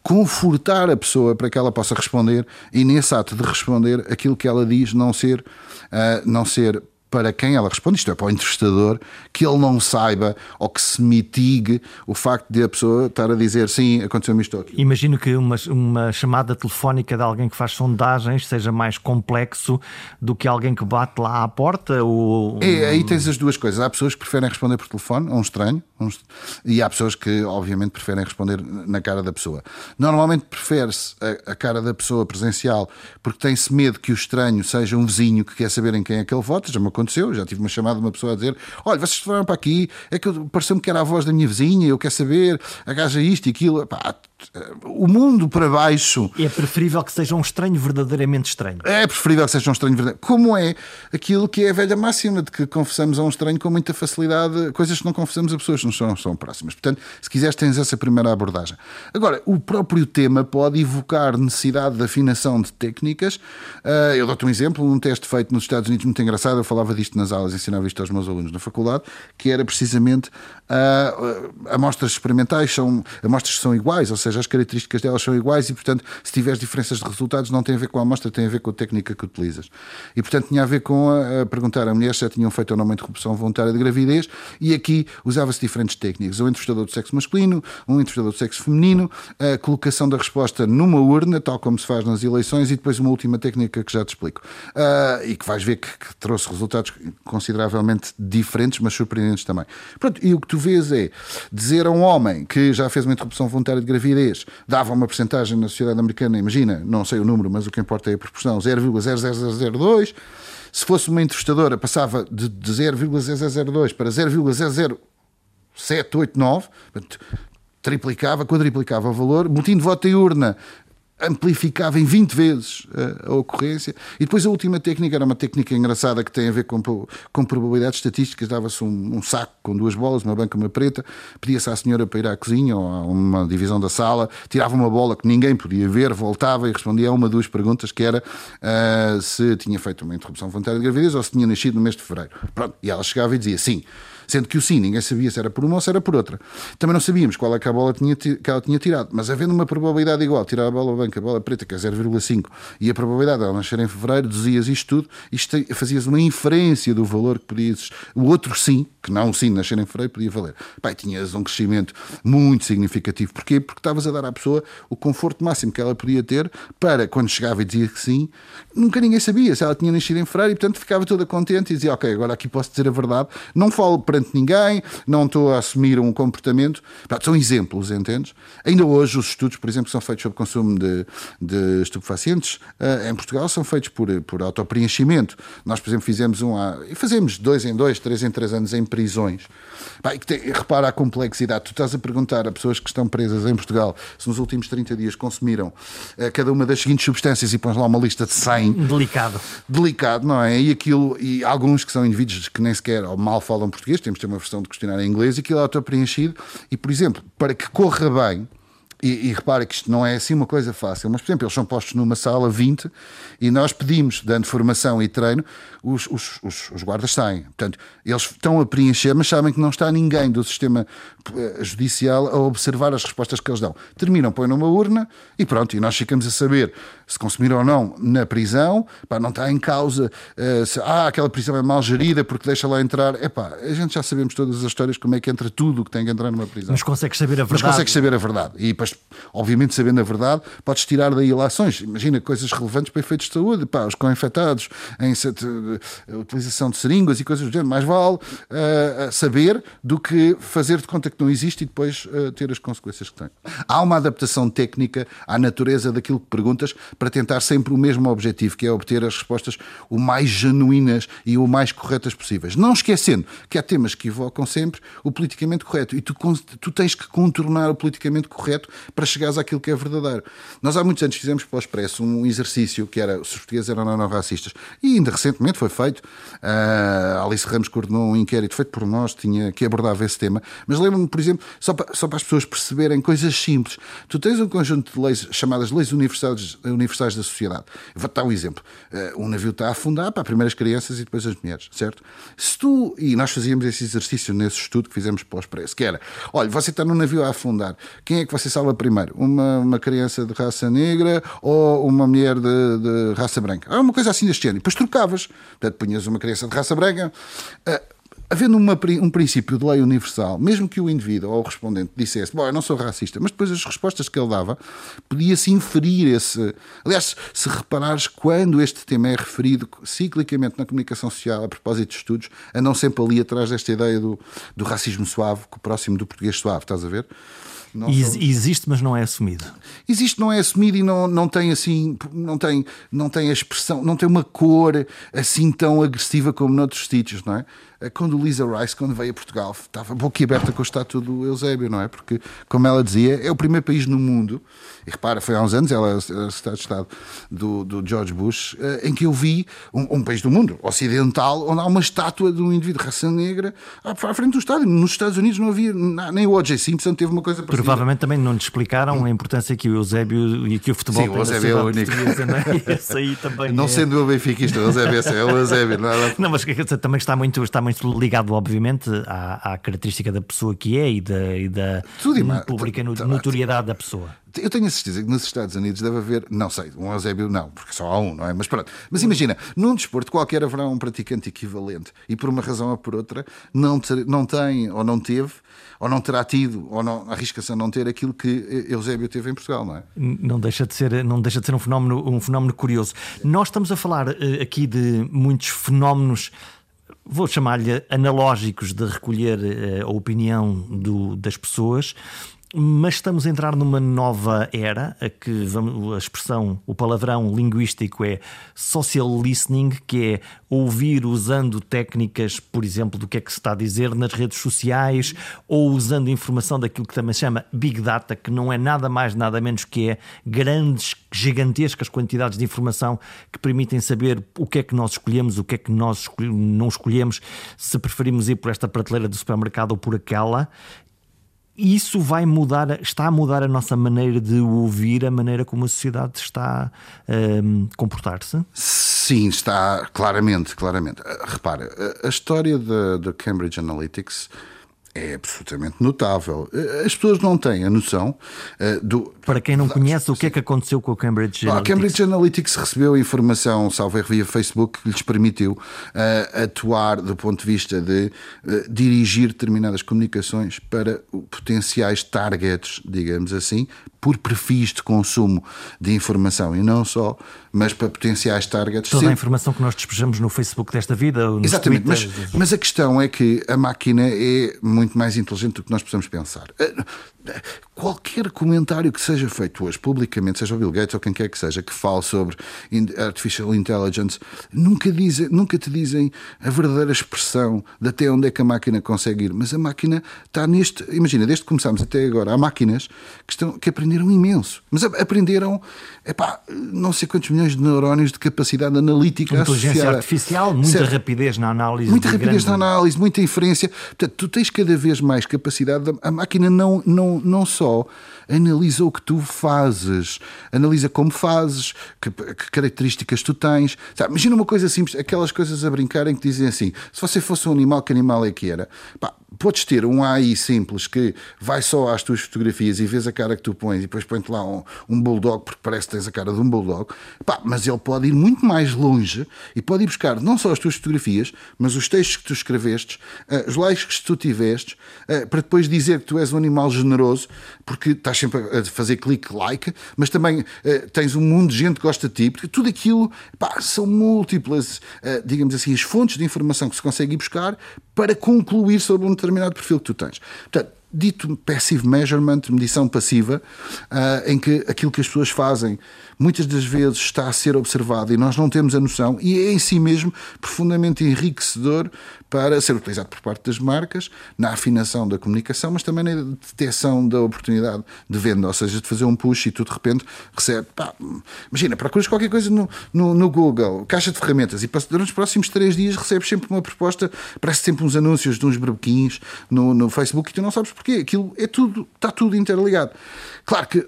[SPEAKER 2] confortar a pessoa para que ela possa responder e nesse ato de responder aquilo que ela diz não ser uh, não ser para quem ela responde, isto é, para o entrevistador, que ele não saiba ou que se mitigue o facto de a pessoa estar a dizer sim, aconteceu-me isto aqui.
[SPEAKER 1] Imagino que uma, uma chamada telefónica de alguém que faz sondagens seja mais complexo do que alguém que bate lá à porta. Ou...
[SPEAKER 2] É, aí tens as duas coisas. Há pessoas que preferem responder por telefone a um estranho, e há pessoas que, obviamente, preferem responder na cara da pessoa. Normalmente prefere-se a, a, cara da pessoa presencial porque tem-se medo que o estranho seja um vizinho que quer saber em quem é que ele vota. Já me aconteceu, já tive uma chamada de uma pessoa a dizer: Olha, vocês foram para aqui, é que pareceu-me que era a voz da minha vizinha, eu quero saber, agaja isto e aquilo. Pá, o mundo para baixo.
[SPEAKER 1] É preferível que seja um estranho verdadeiramente estranho.
[SPEAKER 2] É preferível que seja um estranho verdadeiro. Como é aquilo que é a velha máxima de que confessamos a um estranho com muita facilidade coisas que não confessamos a pessoas que não são, são próximas. Portanto, se quiseres, tens essa primeira abordagem. Agora, o próprio tema pode evocar necessidade de afinação de técnicas. Uh, eu dou-te um exemplo, um teste feito nos Estados Unidos muito engraçado. Eu falava disto nas aulas, ensinava isto aos meus alunos na faculdade, que era precisamente uh, amostras experimentais, são amostras são iguais, ou seja, as características delas são iguais e, portanto, se tiveres diferenças de resultados, não tem a ver com a amostra, tem a ver com a técnica que utilizas. E, portanto, tinha a ver com a, a perguntar a mulheres se já tinham feito ou não uma interrupção voluntária de gravidez e aqui usava-se diferentes técnicas. Um entrevistador do sexo masculino, um entrevistador do sexo feminino, a colocação da resposta numa urna, tal como se faz nas eleições, e depois uma última técnica que já te explico. Uh, e que vais ver que, que, trouxe resultados consideravelmente diferentes, mas surpreendentes também. Pronto, e o que tu vês é dizer a um homem que já fez uma interrupção voluntária de gravidez dava uma porcentagem na sociedade americana, imagina, não sei o número, mas o que importa é a proporção, 0,0002. Se fosse uma entrevistadora, passava de, de 0,002 para 0,00789, triplicava, quadriplicava o valor. Boletim de voto em urna amplificava em 20 vezes a, a, ocorrência. E depois a última técnica era uma técnica engraçada que tem a ver com, com probabilidades estatísticas. Dava-se um, um, saco com duas bolas, uma branca e uma preta, pedia-se à senhora para ir à cozinha ou a uma divisão da sala, tirava uma bola que ninguém podia ver, voltava e respondia a uma, duas perguntas, que era uh, se tinha feito uma interrupção voluntária de gravidez ou se tinha nascido no mês de fevereiro. Pronto, e ela chegava e dizia sim. Sendo que o sim, ninguém sabia se era por uma ou se era por outra. Também não sabíamos qual é que a bola tinha, que ela tinha tirado. Mas havendo uma probabilidade igual, tirar a bola branca, a bola preta, que é 0,5, e a probabilidade dela nascer em fevereiro, dizias isto tudo, isto fazias uma inferência do valor que podia existir. O outro sim, que não sim nascer em fevereiro, podia valer. Pai, tinhas um crescimento muito significativo. Porquê? Porque estavas a dar à pessoa o conforto máximo que ela podia ter para, quando chegava e dizia que sim, nunca ninguém sabia se ela tinha nascido em fevereiro e, portanto, ficava toda contente e dizia, ok, agora aqui posso dizer a verdade, não falo perante ninguém, não estou a assumir um comportamento. São exemplos, entendes? Ainda hoje, os estudos, por exemplo, são feitos sobre consumo de, de estupefacientes uh, em Portugal são feitos por, por autopreenchimento. Nós, por exemplo, fizemos um. E fazemos dois em dois, três em três anos em prisões. Tem, repara a complexidade. Tu estás a perguntar a pessoas que estão presas em Portugal se nos últimos 30 dias consumiram uh, cada uma das seguintes substâncias e pões lá uma lista de 100.
[SPEAKER 1] Delicado.
[SPEAKER 2] Delicado, não é? E aquilo, e alguns que são indivíduos que nem sequer ou mal falam português, temos de ter uma versão de questionário em inglês, e aquilo é auto-preenchido. E, por exemplo, para que corra bem, e, e repara que isto não é assim uma coisa fácil, mas, por exemplo, eles são postos numa sala 20 e nós pedimos, dando formação e treino, os, os, os, os guardas saem. Portanto, eles estão a preencher, mas sabem que não está ninguém do sistema judicial a observar as respostas que eles dão. Terminam, põem numa urna e pronto, e nós ficamos a saber se consumiram ou não na prisão, pá, não está em causa uh, se ah, aquela prisão é mal gerida porque deixa lá entrar. É pá, a gente já sabemos todas as histórias como é que entra tudo o que tem que entrar numa prisão.
[SPEAKER 1] Mas consegues saber a verdade.
[SPEAKER 2] Mas consegues saber a verdade. E depois obviamente, sabendo a verdade, podes tirar daí ilações. Imagina coisas relevantes para efeitos de saúde, pá, os co-infectados, a utilização de seringas e coisas do género. Mais vale uh, saber do que fazer de conta que não existe e depois uh, ter as consequências que tem. Há uma adaptação técnica à natureza daquilo que perguntas para tentar sempre o mesmo objetivo, que é obter as respostas o mais genuínas e o mais corretas possíveis. Não esquecendo que há temas que evocam sempre o politicamente correto e tu, tu tens que contornar o politicamente correto para chegares àquilo que é verdadeiro. Nós há muitos anos fizemos para o Expresso um exercício que era se os portugueses eram não racistas e ainda recentemente foi feito. Uh, Alice Ramos coordenou um inquérito feito por nós tinha, que abordava esse tema. Mas lembro-me, por exemplo, só para, só para as pessoas perceberem coisas simples. Tu tens um conjunto de leis chamadas leis universais, universais da sociedade. Vou dar um exemplo. Uh, um navio está a afundar para primeiro as crianças e depois as mulheres, certo? Se tu, e nós fazíamos esse exercício nesse estudo que fizemos para o Expresso, que era, olha, você está num navio a afundar, quem é que você salva primeiro? Uma, uma criança de raça negra ou uma mulher de, de raça branca? É uma coisa assim deste género. E depois trocavas. Portanto, punhas uma criança de raça branca. Uh, havendo uma, um princípio de lei universal, mesmo que o indivíduo ou o respondente dissesse, bom, eu não sou racista, mas depois as respostas que ele dava, podia-se inferir esse. Aliás, se reparares, quando este tema é referido ciclicamente na comunicação social, a propósito de estudos, andam sempre ali atrás desta ideia do, do racismo suave, próximo do português suave, estás a ver?
[SPEAKER 1] somos... Existe, mas não é assumido.
[SPEAKER 2] Existe, não é assumido e não, não tem assim, não tem, não tem a expressão, não tem uma cor assim tão agressiva como noutros sítios, não é? Quando Lisa Rice, quando veio a Portugal, estava boquiaberta com a estátua do Eusébio, não é? Porque, como ela dizia, é o primeiro país no mundo, e repara, foi há uns anos, ela era secretária de Estado do, do George Bush, eh, em que eu vi um, um, país do mundo ocidental onde há uma estátua de um indivíduo de raça negra à frente do estádio. Nos Estados Unidos não havia, nem o O.J. Simpson teve uma coisa parecida
[SPEAKER 1] provavelmente também não lhe explicaram a importância que o Eusébio e que o futebol
[SPEAKER 2] Sim, o Eusébio é o único.
[SPEAKER 1] Não, é? Aí também
[SPEAKER 2] não
[SPEAKER 1] é...
[SPEAKER 2] sendo o benfiquista, o Eusébio é o Eusébio. Não, é?
[SPEAKER 1] não, mas também está muito, está muito ligado, obviamente, à, à característica da pessoa que é e da, e da Tudo pública notoriedade da pessoa.
[SPEAKER 2] Eu tenho a certeza que nos Estados Unidos deve haver, não sei, um Eusébio não, porque só há um, não é? Mas pronto. Mas imagina, num desporto qualquer haverá um praticante equivalente e por uma razão ou por outra não, ter, não tem ou não teve ou não terá tido, ou não, arrisca-se a não ter aquilo que Eusébio teve em Portugal, não é?
[SPEAKER 1] Não deixa de ser, não deixa de ser um, fenómeno, um fenómeno curioso. Nós estamos a falar uh, aqui de muitos fenómenos vou chamar-lhe analógicos de recolher uh, a opinião do, das pessoas mas estamos a entrar numa nova era, a que vamos, a expressão, o palavrão linguístico é social listening, que é ouvir usando técnicas, por exemplo, do que é que se está a dizer nas redes sociais, ou usando informação daquilo que também se chama Big Data, que não é nada mais, nada menos que é grandes, gigantescas quantidades de informação que permitem saber o que é que nós escolhemos, o que é que nós não escolhemos, se preferimos ir por esta prateleira do supermercado ou por aquela, isso vai mudar, está a mudar a nossa maneira de ouvir, a maneira como a sociedade está a comportar-se?
[SPEAKER 2] Sim, está claramente, claramente. Repara, a, a história da Cambridge Analytics é absolutamente notável. As pessoas não têm a noção uh, do.
[SPEAKER 1] Para quem não conhece, o que é que aconteceu com a Cambridge Analytics?
[SPEAKER 2] A Cambridge Analytics recebeu informação, salvo erro via Facebook, que lhes permitiu uh, atuar do ponto de vista de uh, dirigir determinadas comunicações para potenciais targets, digamos assim, por perfis de consumo de informação e não só, mas para potenciais targets.
[SPEAKER 1] Toda sempre... a informação que nós despejamos no Facebook desta vida.
[SPEAKER 2] Exatamente, mas, mas, a questão é que a máquina é muito mais inteligente do que nós possamos pensar. Qualquer comentário que seja feito hoje publicamente, seja o Bill Gates ou quem quer que seja, que fale sobre artificial intelligence, nunca, dizem, nunca te dizem a verdadeira expressão de até onde é que a máquina consegue ir. Mas a máquina está neste. Imagina, desde que começámos até agora, há máquinas que, estão, que aprenderam imenso. Mas aprenderam, epá, não sei quantos milhões de neurónios de capacidade analítica
[SPEAKER 1] Inteligência associada. artificial, muita certo? rapidez na análise.
[SPEAKER 2] Muita rapidez grande... na análise, muita inferência. Portanto, tu tens cada vez mais capacidade. A máquina não, não não, só analisa o que tu fazes, analisa como fazes, que, que características tu tens. Sabe, imagina uma coisa simples, aquelas coisas a brincarem que dizem assim: se você fosse um animal, que animal é que era? Pá, podes ter um AI simples que vai só às tuas fotografias e vês a cara que tu pões e depois põe-te lá um, um bulldog porque parece que tens a cara de um bulldog, Pá, mas ele pode ir muito mais longe e pode ir buscar não só as tuas fotografias, mas os textos que tu escrevestes, uh, os likes que tu tivestes, uh, para depois dizer que tu és um animal generoso, porque estás sempre a fazer clique like, mas também uh, tens um mundo de gente que gosta de ti, porque tudo aquilo pá, são múltiplas, digamos assim, as fontes de informação que se consegue ir buscar para concluir sobre um determinado perfil que tu tens. Portanto, dito passive measurement, medição passiva, uh, em que aquilo que as pessoas fazem muitas das vezes está a ser observado e nós não temos a noção, e é em si mesmo profundamente enriquecedor para ser utilizado por parte das marcas na afinação da comunicação, mas também na detecção da oportunidade de venda, ou seja, de fazer um push e tu de repente recebe. Pá, imagina, procuras qualquer coisa no, no, no, Google, caixa de ferramentas, e durante os próximos três dias recebes sempre uma proposta, parece sempre uns anúncios de uns brebequins no, no Facebook e tu não sabes porquê. Aquilo é tudo, está tudo interligado. Claro que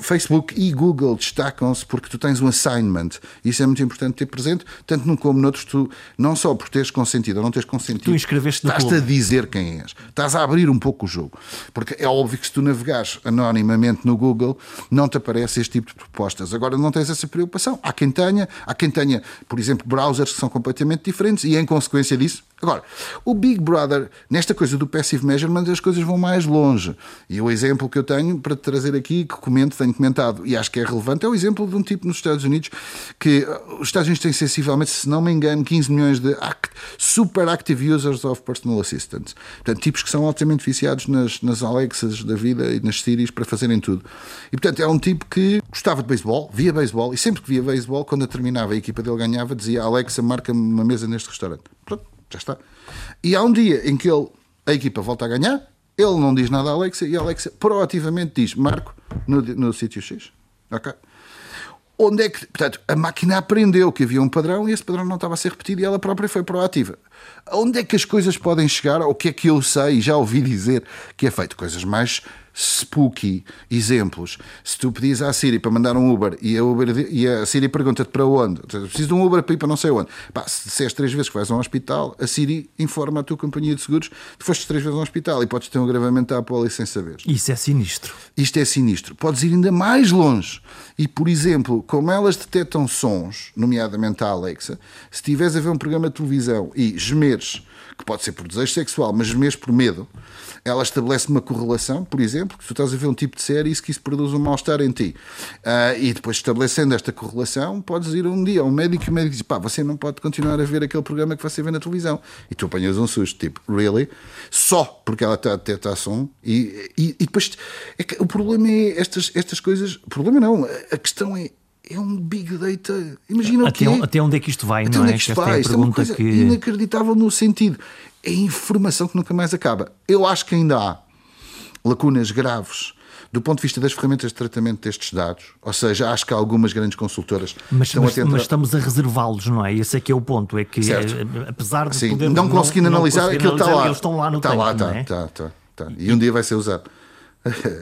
[SPEAKER 2] Facebook e Google destacam-se porque tu tens um assignment. Isso é muito importante ter presente, tanto num como noutros, tu, não só por teres consentido ou não teres consentido,
[SPEAKER 1] tu inscreveste
[SPEAKER 2] estás-te a dizer quem és. Estás a abrir um pouco o jogo. Porque é óbvio que se tu navegares anonimamente no Google, não te aparece este tipo de propostas. Agora não tens essa preocupação. Há quem tenha, há quem tenha, por exemplo, browsers que são completamente diferentes e, em consequência disso, Agora, o Big Brother, nesta coisa do passive measurement, as coisas vão mais longe. E o exemplo que eu tenho para trazer aqui, que comento, tenho comentado, e acho que é relevante, é o exemplo de um tipo nos Estados Unidos que uh, os Estados Unidos têm sensivelmente, se não me engano, 15 milhões de act, super active users of personal assistants. Portanto, tipos que são altamente viciados nas, nas Alexas da vida e nas Siris para fazerem tudo. E, portanto, é um tipo que gostava de beisebol, via beisebol, e sempre que via beisebol, quando terminava a equipa dele ganhava, dizia Alexa, marca-me uma mesa neste restaurante. Pronto já está. E há um dia em que ele, a equipa volta a ganhar, ele não diz nada à Alexa e a Alexa proativamente diz: Marco, no, no sítio X. Ok? Onde é que. Portanto, a máquina aprendeu que havia um padrão e esse padrão não estava a ser repetido e ela própria foi proativa. Onde é que as coisas podem chegar? O que é que eu sei, já ouvi dizer que é feito? Coisas mais spooky exemplos. Se tu pedis à Siri para mandar um Uber e a, Uber, e a Siri pergunta-te para onde, preciso de um Uber para ir para não sei onde. Pá, se disseres três vezes que vais a um hospital, a Siri informa a tua companhia de seguros que foste três vezes ao hospital e podes ter um agravamento à pólice sem saber.
[SPEAKER 1] Isso é sinistro.
[SPEAKER 2] Isto é sinistro. Podes ir ainda mais longe. E, por exemplo, como elas detectam sons, nomeadamente a Alexa, se tiveres a ver um programa de televisão e gemeres que pode ser por desejo sexual, mas mesmo por medo, ela estabelece uma correlação, por exemplo, que tu estás a ver um tipo de série e isso que isso produz um mal-estar em ti. Uh, e depois, estabelecendo esta correlação, podes ir um dia um médico e o médico diz: pá, você não pode continuar a ver aquele programa que você vê na televisão. E tu apanhas um susto, tipo, really? Só porque ela está a detectar som. E, e, e depois, é o problema é estas, estas coisas. O problema não, a questão é é um big data. Imagina
[SPEAKER 1] até,
[SPEAKER 2] o quê?
[SPEAKER 1] até onde é que isto vai,
[SPEAKER 2] até
[SPEAKER 1] não
[SPEAKER 2] onde
[SPEAKER 1] é?
[SPEAKER 2] é que isto vai? Isto é uma coisa que... inacreditável no sentido. É informação que nunca mais acaba. Eu acho que ainda há lacunas graves do ponto de vista das ferramentas de tratamento destes dados, ou seja, acho que há algumas grandes consultoras
[SPEAKER 1] mas, estão mas, a tentar... mas estamos a reservá-los, não é? Esse é que é o ponto, é que é, apesar de
[SPEAKER 2] Sim, não conseguindo não, analisar, não aquilo está lá.
[SPEAKER 1] Eles estão lá no
[SPEAKER 2] está
[SPEAKER 1] tempo,
[SPEAKER 2] lá,
[SPEAKER 1] está,
[SPEAKER 2] é? está, está. Tá. E um dia vai ser usado.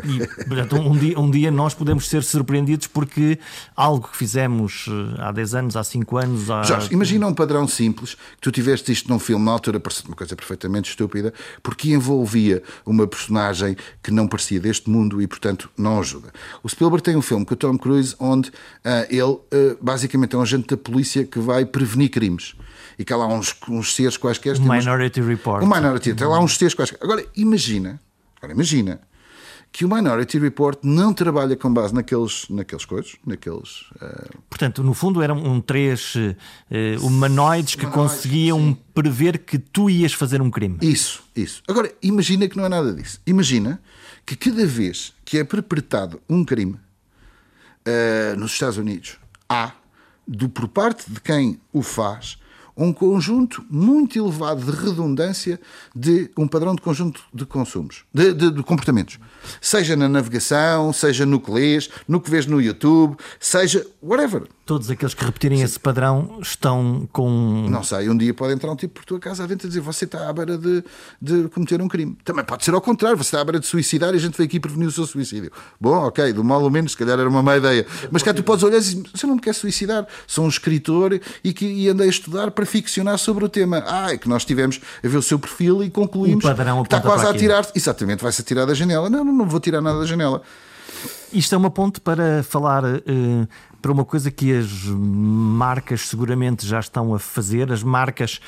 [SPEAKER 1] E, portanto, um, dia, um dia nós podemos ser surpreendidos porque algo que fizemos eh, há 10 anos, há 5 anos. Há...
[SPEAKER 2] Jorge, imagina um padrão simples que tu tiveste isto num filme na altura, parecia uma coisa perfeitamente estúpida, porque envolvia uma personagem que não parecia deste mundo e, portanto, não ajuda. O Spielberg tem um filme com o Tom Cruise onde uh, ele uh, basicamente é um agente da polícia que vai prevenir crimes e que há lá uns, uns seres quaisquer.
[SPEAKER 1] Um Minority. Report.
[SPEAKER 2] Um Minority, tem lá uns seres quaisquer. Agora, imagina, agora imagina que o Minority Report não trabalha com base naqueles, naqueles coisas, naqueles. Uh...
[SPEAKER 1] Portanto, no fundo eram um três uh, humanoides que humanoides, conseguiam sim. prever que tu ias fazer um crime.
[SPEAKER 2] Isso, isso. Agora, imagina que não é nada disso. Imagina que cada vez que é perpetrado um crime uh, nos Estados Unidos, há, do, por parte de quem o faz, um conjunto muito elevado de redundância de um padrão de conjunto de consumos, de, de, de, comportamentos. Seja na navegação, seja no que lês, no que vês no YouTube, seja whatever.
[SPEAKER 1] Todos aqueles que repetirem Sim. esse padrão estão com.
[SPEAKER 2] Não sei, um dia pode entrar um tipo por tua casa adentro e dizer você está à beira de, de cometer um crime. Também pode ser ao contrário, você está à beira de suicidar e a gente veio aqui prevenir o seu suicídio. Bom, ok, do mal ou menos, se calhar era uma má ideia. Mas cá tu podes olhar e dizer: você não me quer suicidar, sou um escritor e, que, e andei a estudar para ficcionar sobre o tema. Ah, é que nós tivemos a ver o seu perfil e concluímos
[SPEAKER 1] o padrão
[SPEAKER 2] que está quase a tirar. Exatamente, vai-se atirar da janela. Não, não, não vou tirar nada da janela.
[SPEAKER 1] Isto é uma ponte para falar uh, para uma coisa que as marcas seguramente já estão a fazer. As marcas,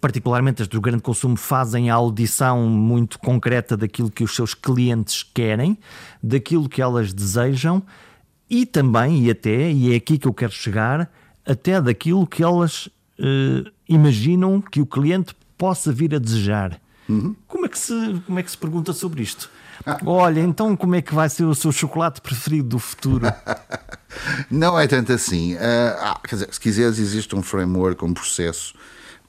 [SPEAKER 1] particularmente as do grande consumo, fazem a audição muito concreta daquilo que os seus clientes querem, daquilo que elas desejam e também, e até, e é aqui que eu quero chegar, até daquilo que elas uh, imaginam que o cliente possa vir a desejar. Uhum. Como, é que se, como é que se pergunta sobre isto? Olha, então como é que vai ser o seu chocolate preferido do futuro?
[SPEAKER 2] Não é tanto assim. Uh, ah, quer dizer, se quiseres, existe um framework, um processo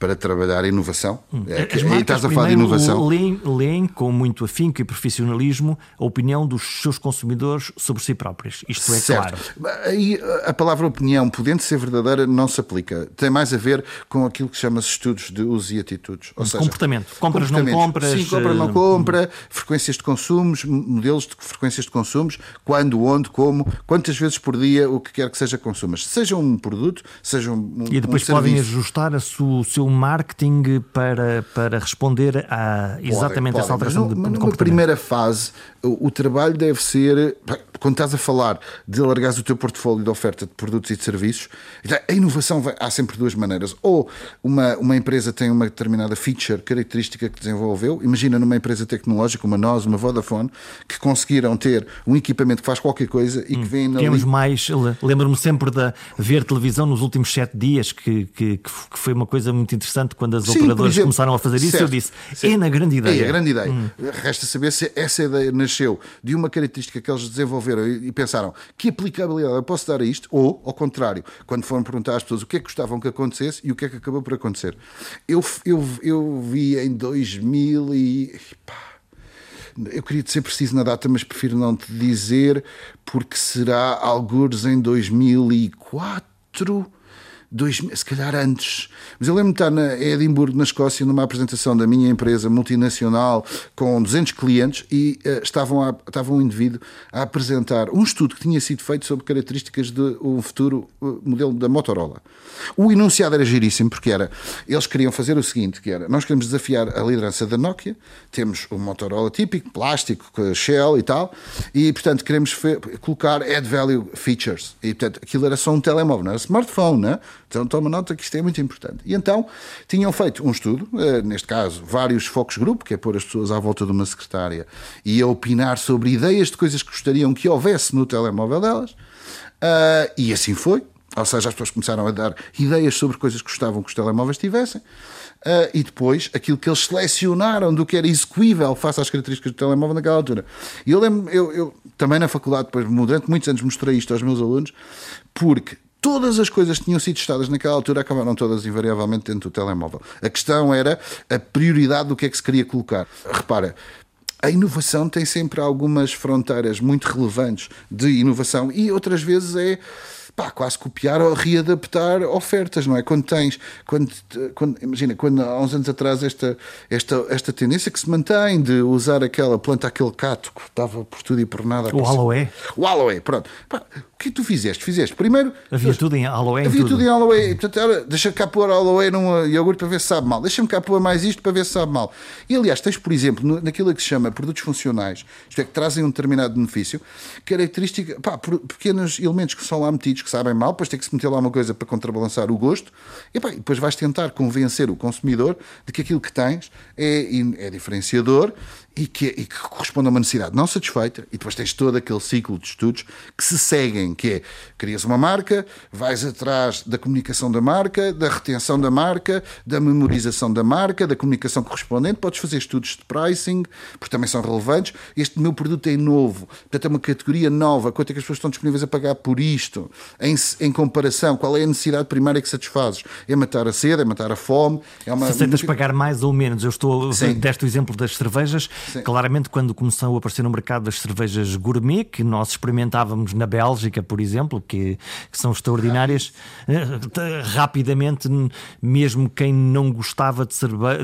[SPEAKER 2] para trabalhar a inovação.
[SPEAKER 1] Hum. É, As aí estás a falar de inovação. Leem, leem com muito afinco e profissionalismo a opinião dos seus consumidores sobre si próprios. Isto é
[SPEAKER 2] certo.
[SPEAKER 1] claro.
[SPEAKER 2] Aí a palavra opinião, podendo ser verdadeira, não se aplica. Tem mais a ver com aquilo que chama-se estudos de uso e atitudes. Ou seja,
[SPEAKER 1] comportamento. Compras, não compras.
[SPEAKER 2] Sim, compra, não eh, compra, frequências de consumos, modelos de frequências de consumos, quando, onde, como, quantas vezes por dia, o que quer que seja consumas. Seja um produto, seja um.
[SPEAKER 1] E depois
[SPEAKER 2] um
[SPEAKER 1] podem ajustar a o seu marketing para, para responder a exatamente essa alteração
[SPEAKER 2] mas
[SPEAKER 1] de,
[SPEAKER 2] de Numa primeira fase, o, o, trabalho deve ser, quando estás a falar de alargares o teu portfólio de oferta de produtos e de serviços, então, a inovação vai, há sempre duas maneiras. Ou uma, uma empresa tem uma determinada feature, característica que desenvolveu, imagina numa empresa tecnológica, uma nós, uma Vodafone, que conseguiram ter um equipamento que faz qualquer coisa e hum, que vem
[SPEAKER 1] na. Temos mais, lembro-me sempre de ver televisão nos últimos sete dias, que, que, que foi uma coisa muito interessante quando as Sim, operadoras exemplo, começaram a fazer isso. Certo, eu disse: certo. é na grande ideia.
[SPEAKER 2] É a grande ideia. Hum. Resta saber se essa ideia nasceu de uma característica que eles desenvolveram e pensaram que aplicabilidade eu posso dar a isto, ou, ao contrário, quando foram perguntar às pessoas o que é que gostavam que acontecesse e o que é que acabou por acontecer. Eu, eu, eu vi em 2000 e. Pá, eu queria ser preciso na data, mas prefiro não te dizer, porque será alguns em 2004 dois, se calhar antes. Mas eu lembro de estar na Edimburgo, na Escócia, numa apresentação da minha empresa multinacional com 200 clientes e uh, estavam a, estava um indivíduo a apresentar um estudo que tinha sido feito sobre características do um futuro uh, modelo da Motorola. O enunciado era giríssimo porque era, eles queriam fazer o seguinte, que era, nós queremos desafiar a liderança da Nokia, temos o Motorola típico, plástico, Shell e tal, e portanto queremos colocar add value features. E portanto aquilo era só um telemóvel, não era smartphone, né? Então toma nota que isto é muito importante. E então tinham feito um estudo, eh, neste caso vários focos grupo, que é pôr as pessoas à volta de uma secretária e a opinar sobre ideias de coisas que gostariam que houvesse no telemóvel delas. Uh, e assim foi. Ou seja, as pessoas começaram a dar ideias sobre coisas que gostavam que os telemóveis tivessem. Uh, e depois aquilo que eles selecionaram do que era execuível face às características do telemóvel naquela altura. E eu lembro, eu, eu também na faculdade, depois, durante muitos anos, mostrei isto aos meus alunos, porque todas as coisas que tinham sido testadas naquela altura acabaram todas invariavelmente dentro do telemóvel. A questão era a prioridade do que é que se queria colocar. Repara, a inovação tem sempre algumas fronteiras muito relevantes de inovação e outras vezes é pá, quase copiar ou readaptar ofertas, não é? Quando tens, quando, quando, imagina, quando há uns anos atrás esta, esta, esta tendência que se mantém de usar aquela planta, aquele cato que estava por tudo e por nada.
[SPEAKER 1] O aloe.
[SPEAKER 2] O aloe, pronto. Pá, que tu fizeste? Fizeste primeiro.
[SPEAKER 1] Havia tudo em aloe.
[SPEAKER 2] Havia
[SPEAKER 1] tudo.
[SPEAKER 2] tudo em aloe. Portanto, deixa cá pôr aloe num iogurte para ver se sabe mal. Deixa-me cá pôr mais isto para ver se sabe mal. E aliás, tens, por exemplo, naquilo que se chama produtos funcionais, isto é, que trazem um determinado benefício, característica, pá, pequenos elementos que são lá metidos que sabem mal, depois tem que se meter lá uma coisa para contrabalançar o gosto, e pá, depois vais tentar convencer o consumidor de que aquilo que tens é, é diferenciador e que, e que corresponde a uma necessidade não satisfeita, e depois tens todo aquele ciclo de estudos que se seguem, que é crias uma marca, vais atrás da comunicação da marca, da retenção da marca, da memorização da marca, da comunicação correspondente, podes fazer estudos de pricing, porque também são relevantes. Este meu produto é novo, portanto é uma categoria nova, quanto é que as pessoas estão disponíveis a pagar por isto, em, em comparação, qual é a necessidade primária que satisfazes? É matar a sede, é matar a fome, é
[SPEAKER 1] uma... Se aceitas pagar mais ou menos, eu estou, Sim. deste o exemplo das cervejas, Sim. Claramente, quando começou a aparecer no mercado das cervejas gourmet, que nós experimentávamos na Bélgica, por exemplo, que, que são extraordinárias, eh, rapidamente, mesmo quem não gostava de,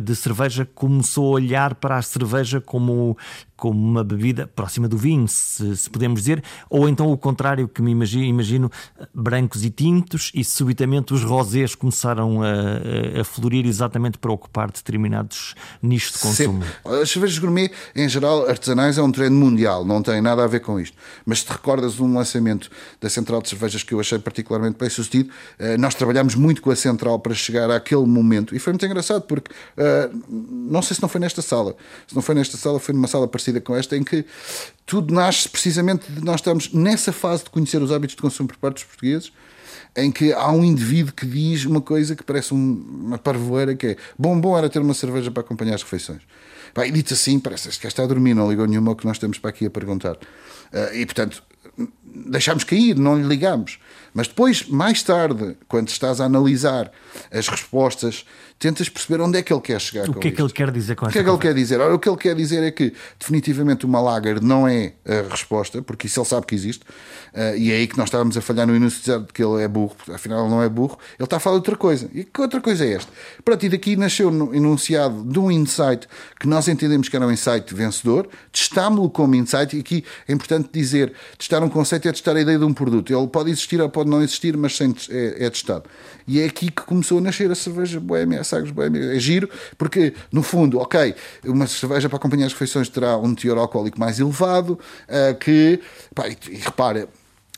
[SPEAKER 1] de cerveja começou a olhar para a cerveja como, como uma bebida próxima do vinho, se, se, podemos dizer, ou então o contrário, que me imagino, imagino brancos e tintos, e subitamente os rosés começaram a, a, florir exatamente para ocupar determinados nichos de consumo.
[SPEAKER 2] As cervejas gourmet, em geral, artesanais, é um trend mundial, não tem nada a ver com isto. Mas se te recordas um lançamento da Central de Cervejas que eu achei particularmente bem sucedido, eh, nós trabalhámos muito com a Central para chegar àquele momento, e foi muito engraçado, porque eh, não sei se não foi nesta sala, se não foi nesta sala, foi numa sala parecida parecida com esta, em que tudo nasce precisamente de nós estamos nessa fase de conhecer os hábitos de consumo por parte dos portugueses, em que há um indivíduo que diz uma coisa que parece uma parvoeira, que é bom, bom era ter uma cerveja para acompanhar as refeições. e dito assim, parece que está a dormir, não ligou nenhuma ao que nós temos para aqui a perguntar. Uh, e, portanto, deixámos cair, não lhe ligamos. Mas depois, mais tarde, quando estás a analisar as respostas, tentas perceber onde é que ele quer chegar
[SPEAKER 1] o que é que ele quer dizer com
[SPEAKER 2] O que é que ele quer dizer? Ora, o que ele quer dizer é que definitivamente uma lager não é a resposta, porque isso ele sabe que existe, uh, e é aí que nós estávamos a falhar no início de que ele é burro, afinal ele não é burro, ele está a falar de outra coisa. E que outra coisa é esta? Para ti daqui nasceu no enunciado de um insight que nós entendemos que era um insight vencedor, testámo-lo como insight, e aqui é importante dizer, testar um conceito é testar a ideia de um produto. Ele pode existir ou pode não existir, mas sem, é, é testado. E é aqui que começou a nascer a cerveja boêmia, a Sagres boêmia. É giro, porque, no fundo, ok, uma cerveja para acompanhar as refeições terá um teor alcoólico mais elevado, uh, que, pá, e, e repara,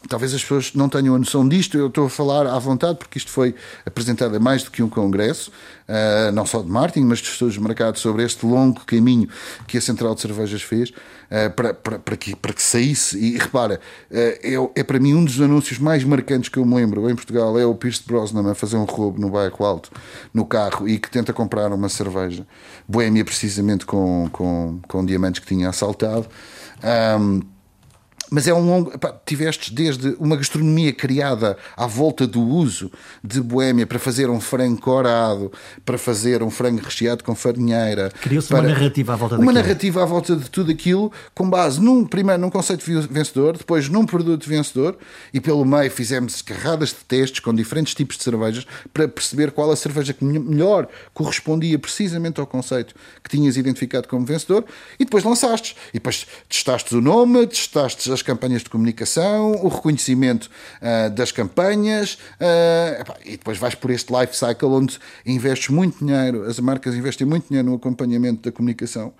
[SPEAKER 2] Talvez as pessoas não tenham a noção disto, eu estou a falar à vontade, porque isto foi apresentado a mais do que um congresso, uh, não só de marketing, mas de estudos de mercado sobre este longo caminho que a Central de Cervejas fez para, para, para, que, para que saísse. E repara, uh, é, é para mim um dos anúncios mais marcantes que eu me lembro em Portugal: é o Pierce Brosnan a fazer um roubo no bairro alto, no carro, e que tenta comprar uma cerveja, boêmia precisamente com, com, com diamantes que tinha assaltado. Um, mas é um longo. Pá, tiveste desde uma gastronomia criada à volta do uso de boémia para fazer um frango corado, para fazer um frango recheado com farinheira.
[SPEAKER 1] Criou-se uma narrativa à volta
[SPEAKER 2] Uma daquilo. narrativa à volta de tudo aquilo, com base num, primeiro num conceito vencedor, depois num produto vencedor, e pelo meio fizemos carradas de testes com diferentes tipos de cervejas para perceber qual a cerveja que melhor correspondia precisamente ao conceito que tinhas identificado como vencedor, e depois lançaste. E depois testaste o nome, testaste as campanhas de comunicação, o reconhecimento uh, das campanhas, uh, e depois vais por este life cycle onde investes muito dinheiro, as marcas investem muito dinheiro no acompanhamento da comunicação,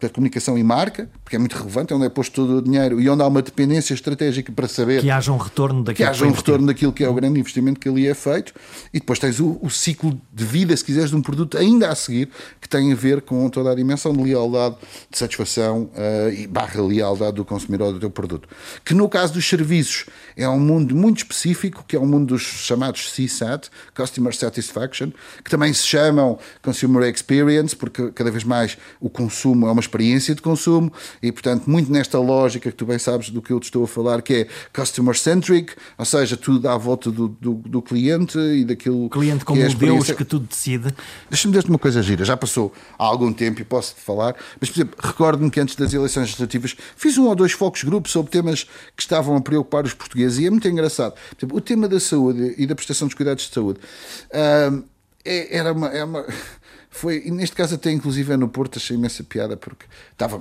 [SPEAKER 2] da comunicação e marca, porque é muito relevante, é onde é posto todo o dinheiro e onde há uma dependência estratégica para saber
[SPEAKER 1] que haja um retorno daquilo
[SPEAKER 2] que haja um retorno daquilo que é o grande investimento que ali é feito, e depois tens o, o ciclo de vida, se quiseres, de um produto ainda a seguir, que tem a ver com toda a dimensão de lealdade, de satisfação uh, e barra lealdade do consumidor do teu produto que no caso dos serviços é um mundo muito específico, que é o um mundo dos chamados CSAT, Customer Satisfaction, que também se chamam Consumer Experience, porque cada vez mais o consumo é uma experiência de consumo e, portanto, muito nesta lógica que tu bem sabes do que eu te estou a falar, que é Customer Centric, ou seja, tudo à volta do, do, do cliente e daquilo
[SPEAKER 1] o cliente como
[SPEAKER 2] que é
[SPEAKER 1] o Deus que tudo decide.
[SPEAKER 2] Deixa-me dizer-te uma coisa gira, já passou há algum tempo e posso-te falar, mas, por exemplo, recordo-me que antes das eleições legislativas fiz um ou dois focos grupos sobre temas que estavam a preocupar os portugueses e é muito engraçado. O tema da saúde e da prestação dos cuidados de saúde uh, era uma. É uma foi, neste caso até inclusive é no Porto, achei imensa piada porque estava,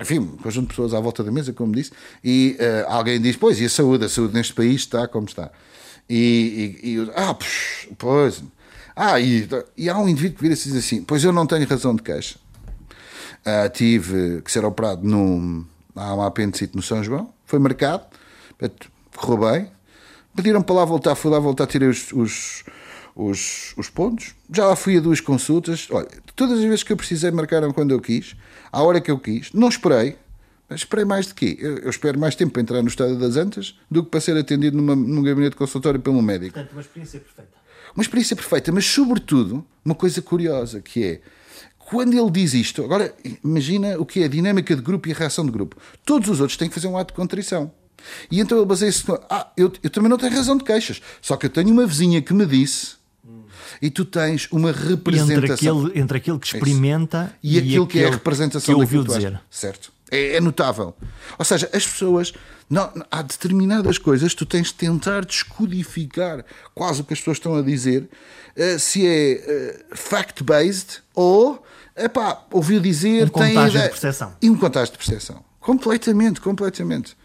[SPEAKER 2] enfim, um conjunto de pessoas à volta da mesa, como disse, e uh, alguém diz, pois, e a saúde? A saúde neste país está como está. E, e, e ah, pois, ah, e, e, há um indivíduo que vira se diz assim, pois eu não tenho razão de queixa. Uh, tive que ser operado num, há um apendicite no São João, foi marcado, correu bem, pediram para lá voltar, fui lá voltar, tirei os, os os, os pontos. Já lá fui a duas consultas. Olha, todas as vezes que eu precisei marcaram quando eu quis, à hora que eu quis. Não esperei. Mas esperei mais de quê? Eu, eu espero mais tempo para entrar no estado das antas do que para ser atendido numa, num gabinete de consultório pelo médico.
[SPEAKER 1] Portanto, uma experiência perfeita.
[SPEAKER 2] Uma experiência perfeita, mas sobretudo uma coisa curiosa que é quando ele diz isto, agora imagina o que é a dinâmica de grupo e a reação de grupo. Todos os outros têm que fazer um ato de contrição. E então ele baseia-se no. Ah, eu, eu também não tenho razão de queixas. Só que eu tenho uma vizinha que me disse e tu tens uma representação.
[SPEAKER 1] Entre aquele, entre aquele que experimenta
[SPEAKER 2] e, e aquilo que é a representação
[SPEAKER 1] que ouviu dizer.
[SPEAKER 2] Certo. É, é, notável. Ou seja, as pessoas. Não, há determinadas coisas que tu tens de tentar descodificar quase o que as pessoas estão a dizer, uh, se é uh, fact-based ou. Epá, ouviu dizer.
[SPEAKER 1] Um contágio de percepção.
[SPEAKER 2] E um contágio de percepção. Completamente, completamente.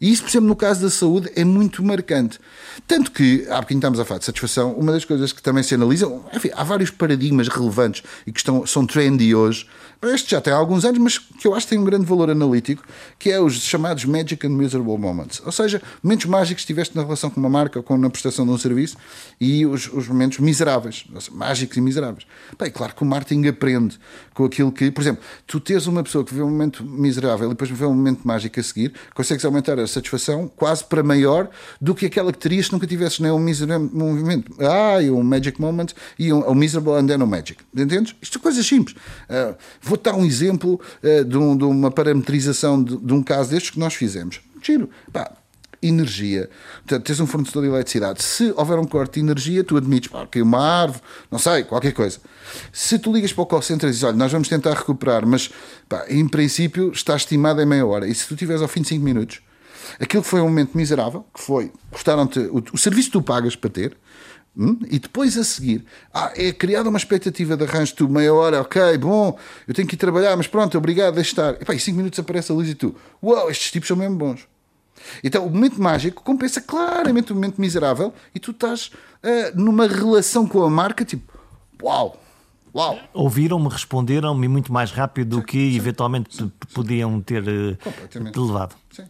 [SPEAKER 2] E isso, por exemplo, no caso da saúde, é muito marcante. Tanto que, há bocadinho estamos a falar de satisfação, uma das coisas que também se analisam, enfim, há vários paradigmas relevantes e que estão, são trendy hoje, este já tem alguns anos, mas que eu acho que tem um grande valor analítico, que é os chamados Magic and Miserable Moments. Ou seja, momentos mágicos que tiveste na relação com uma marca ou com na prestação de um serviço e os, os momentos miseráveis, seja, mágicos e miseráveis. Bem, claro que o marketing aprende com aquilo que, por exemplo, tu tens uma pessoa que vê um momento miserável e depois vê um momento mágico a seguir, consegues aumentar a satisfação quase para maior do que aquela que terias se nunca tivesses nem um miserável movimento. Ah, e um Magic Moment e um, um Miserable and then um Magic. Entendes? Isto são coisas simples. Uh, Vou dar um exemplo uh, de, um, de, uma parametrização de, de, um caso destes que nós fizemos. Giro. Pá, energia. Portanto, tens um fornecedor de eletricidade. Se houver um corte de energia, tu admites, pá, caiu uma árvore, não sei, qualquer coisa. Se tu ligas para o call center e dizes, olha, nós vamos tentar recuperar, mas pá, em princípio está estimado em meia hora. E se tu tiveres ao fim de 5 minutos, aquilo que foi um momento miserável, que foi, custaram-te o, o serviço que tu pagas para ter, Hum? E depois a seguir, ah, é criada uma expectativa de arranjo, tu meia hora, ok, bom, eu tenho que ir trabalhar, mas pronto, obrigado, deixa estar. E, pá, e cinco minutos aparece a luz e tu, uau, wow, estes tipos são mesmo bons. Então o momento mágico compensa claramente o momento miserável e tu estás uh, numa relação com a marca tipo, uau, uau.
[SPEAKER 1] Ouviram-me, responderam-me muito mais rápido do que sim, eventualmente sim, podiam ter uh, levado. Sim.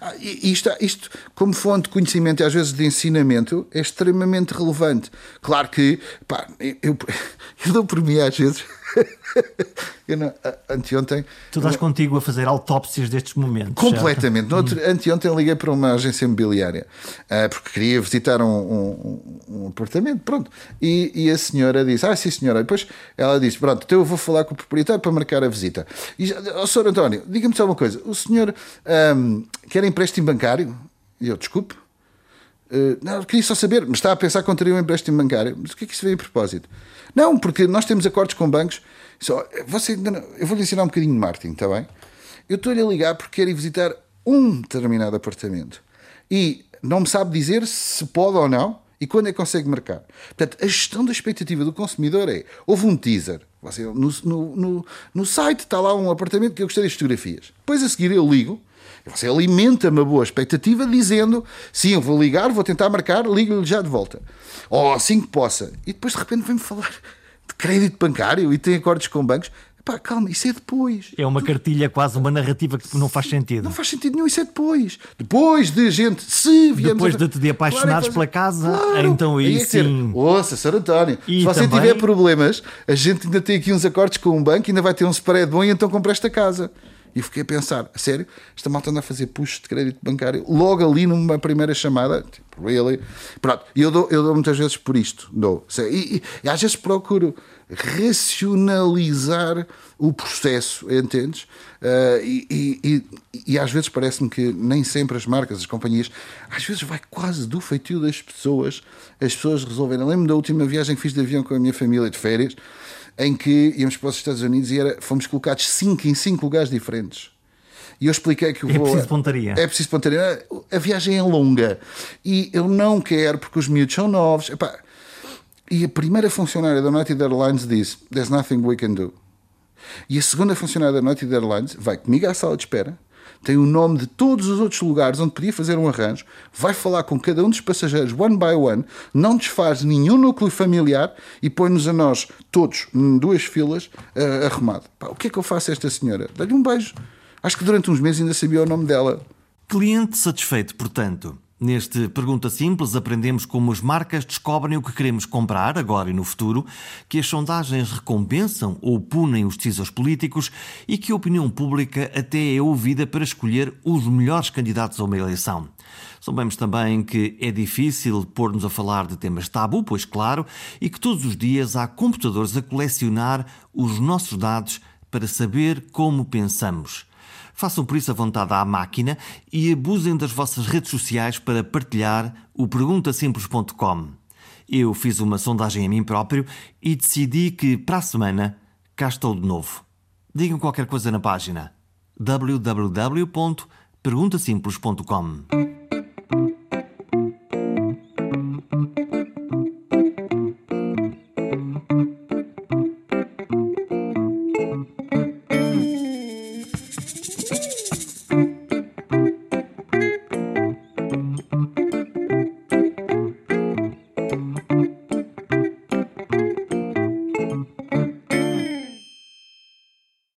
[SPEAKER 2] Ah, isto, isto, como fonte de conhecimento e às vezes de ensinamento, é extremamente relevante. Claro que, pá, eu, eu dou por mim às vezes. eu não, anteontem.
[SPEAKER 1] Tu estás contigo a fazer autópsias destes momentos.
[SPEAKER 2] Completamente. Outro, anteontem liguei para uma agência imobiliária uh, porque queria visitar um, um, um apartamento. Pronto. E, e, a senhora disse: Ah, sim, senhora. E depois ela disse: Pronto, então eu vou falar com o proprietário para marcar a visita. E, oh, senhor António, diga-me só uma coisa: o senhor um, quer empréstimo bancário? E eu, desculpe. Uh, não, queria só saber, mas está a pensar que teria um empréstimo bancário. Mas o que é que isso veio a propósito? Não, porque nós temos acordos com bancos. Só, você, eu vou lhe ensinar um bocadinho de está bem? Eu estou-lhe a ligar porque quero ir visitar um determinado apartamento. E não me sabe dizer se pode ou não e quando é que consegue marcar. Portanto, a gestão da expectativa do consumidor é: houve um teaser. Você, no, no, no, no site está lá um apartamento que eu gostaria de fotografias. Depois a seguir eu ligo você alimenta uma boa expectativa dizendo sim, eu vou ligar, vou tentar marcar, ligo-lhe já de volta. Ou assim que possa. E depois de repente vem-me falar de crédito bancário e tem acordos com bancos. Pá, calma, isso é depois.
[SPEAKER 1] É uma cartilha, quase uma narrativa que não faz sentido.
[SPEAKER 2] Não faz sentido nenhum, isso é depois. Depois de gente, se
[SPEAKER 1] viemos Depois de te de apaixonares claro, pela casa, claro. então aí, aí é sim.
[SPEAKER 2] Ouça, Sr. António, e se você também... tiver problemas, a gente ainda tem aqui uns acordos com um banco, ainda vai ter um spread bom e então compra esta casa. E fiquei a pensar, a sério, esta malta anda a fazer push de crédito bancário logo ali numa primeira chamada. Tipo, really? Pronto, e eu dou, eu dou muitas vezes por isto. Dou. E, e, e às vezes procuro racionalizar o processo, entendes? Uh, e, e, e, às vezes parece-me que nem sempre as marcas, as companhias, às vezes vai quase do feitio das pessoas, as pessoas resolverem. Lembro-me da última viagem que fiz de avião com a minha família de férias em que íamos para os Estados Unidos e era, fomos colocados cinco, em cinco lugares diferentes. E eu expliquei que o
[SPEAKER 1] é
[SPEAKER 2] voo.
[SPEAKER 1] preciso pontaria.
[SPEAKER 2] É preciso pontaria. A viagem é longa. E eu não quero, porque os miúdos são novos. Epá. E a primeira funcionária da United Airlines disse: There's nothing we can do. E a segunda funcionária da United Airlines vai comigo à sala de espera, tem o nome de todos os outros lugares onde podia fazer um arranjo, vai falar com cada um dos passageiros one by one, não desfaz nenhum núcleo familiar e põe-nos a nós todos em duas filas uh, arrumado. Pá, o que é que eu faço a esta senhora? Dá-lhe um beijo. Acho que durante uns meses ainda sabia o nome dela.
[SPEAKER 1] Cliente satisfeito, portanto. Neste Pergunta Simples, aprendemos como as marcas descobrem o que queremos comprar agora e no futuro, que as sondagens recompensam ou punem os decisores políticos e que a opinião pública até é ouvida para escolher os melhores candidatos a uma eleição. Sabemos também que é difícil pôr-nos a falar de temas tabu, pois claro, e que todos os dias há computadores a colecionar os nossos dados para saber como pensamos. Façam por isso a vontade à máquina e abusem das vossas redes sociais para partilhar o perguntasimples.com. Eu fiz uma sondagem a mim próprio e decidi que para a semana cá estou de novo. Digam qualquer coisa na página www.perguntasimples.com.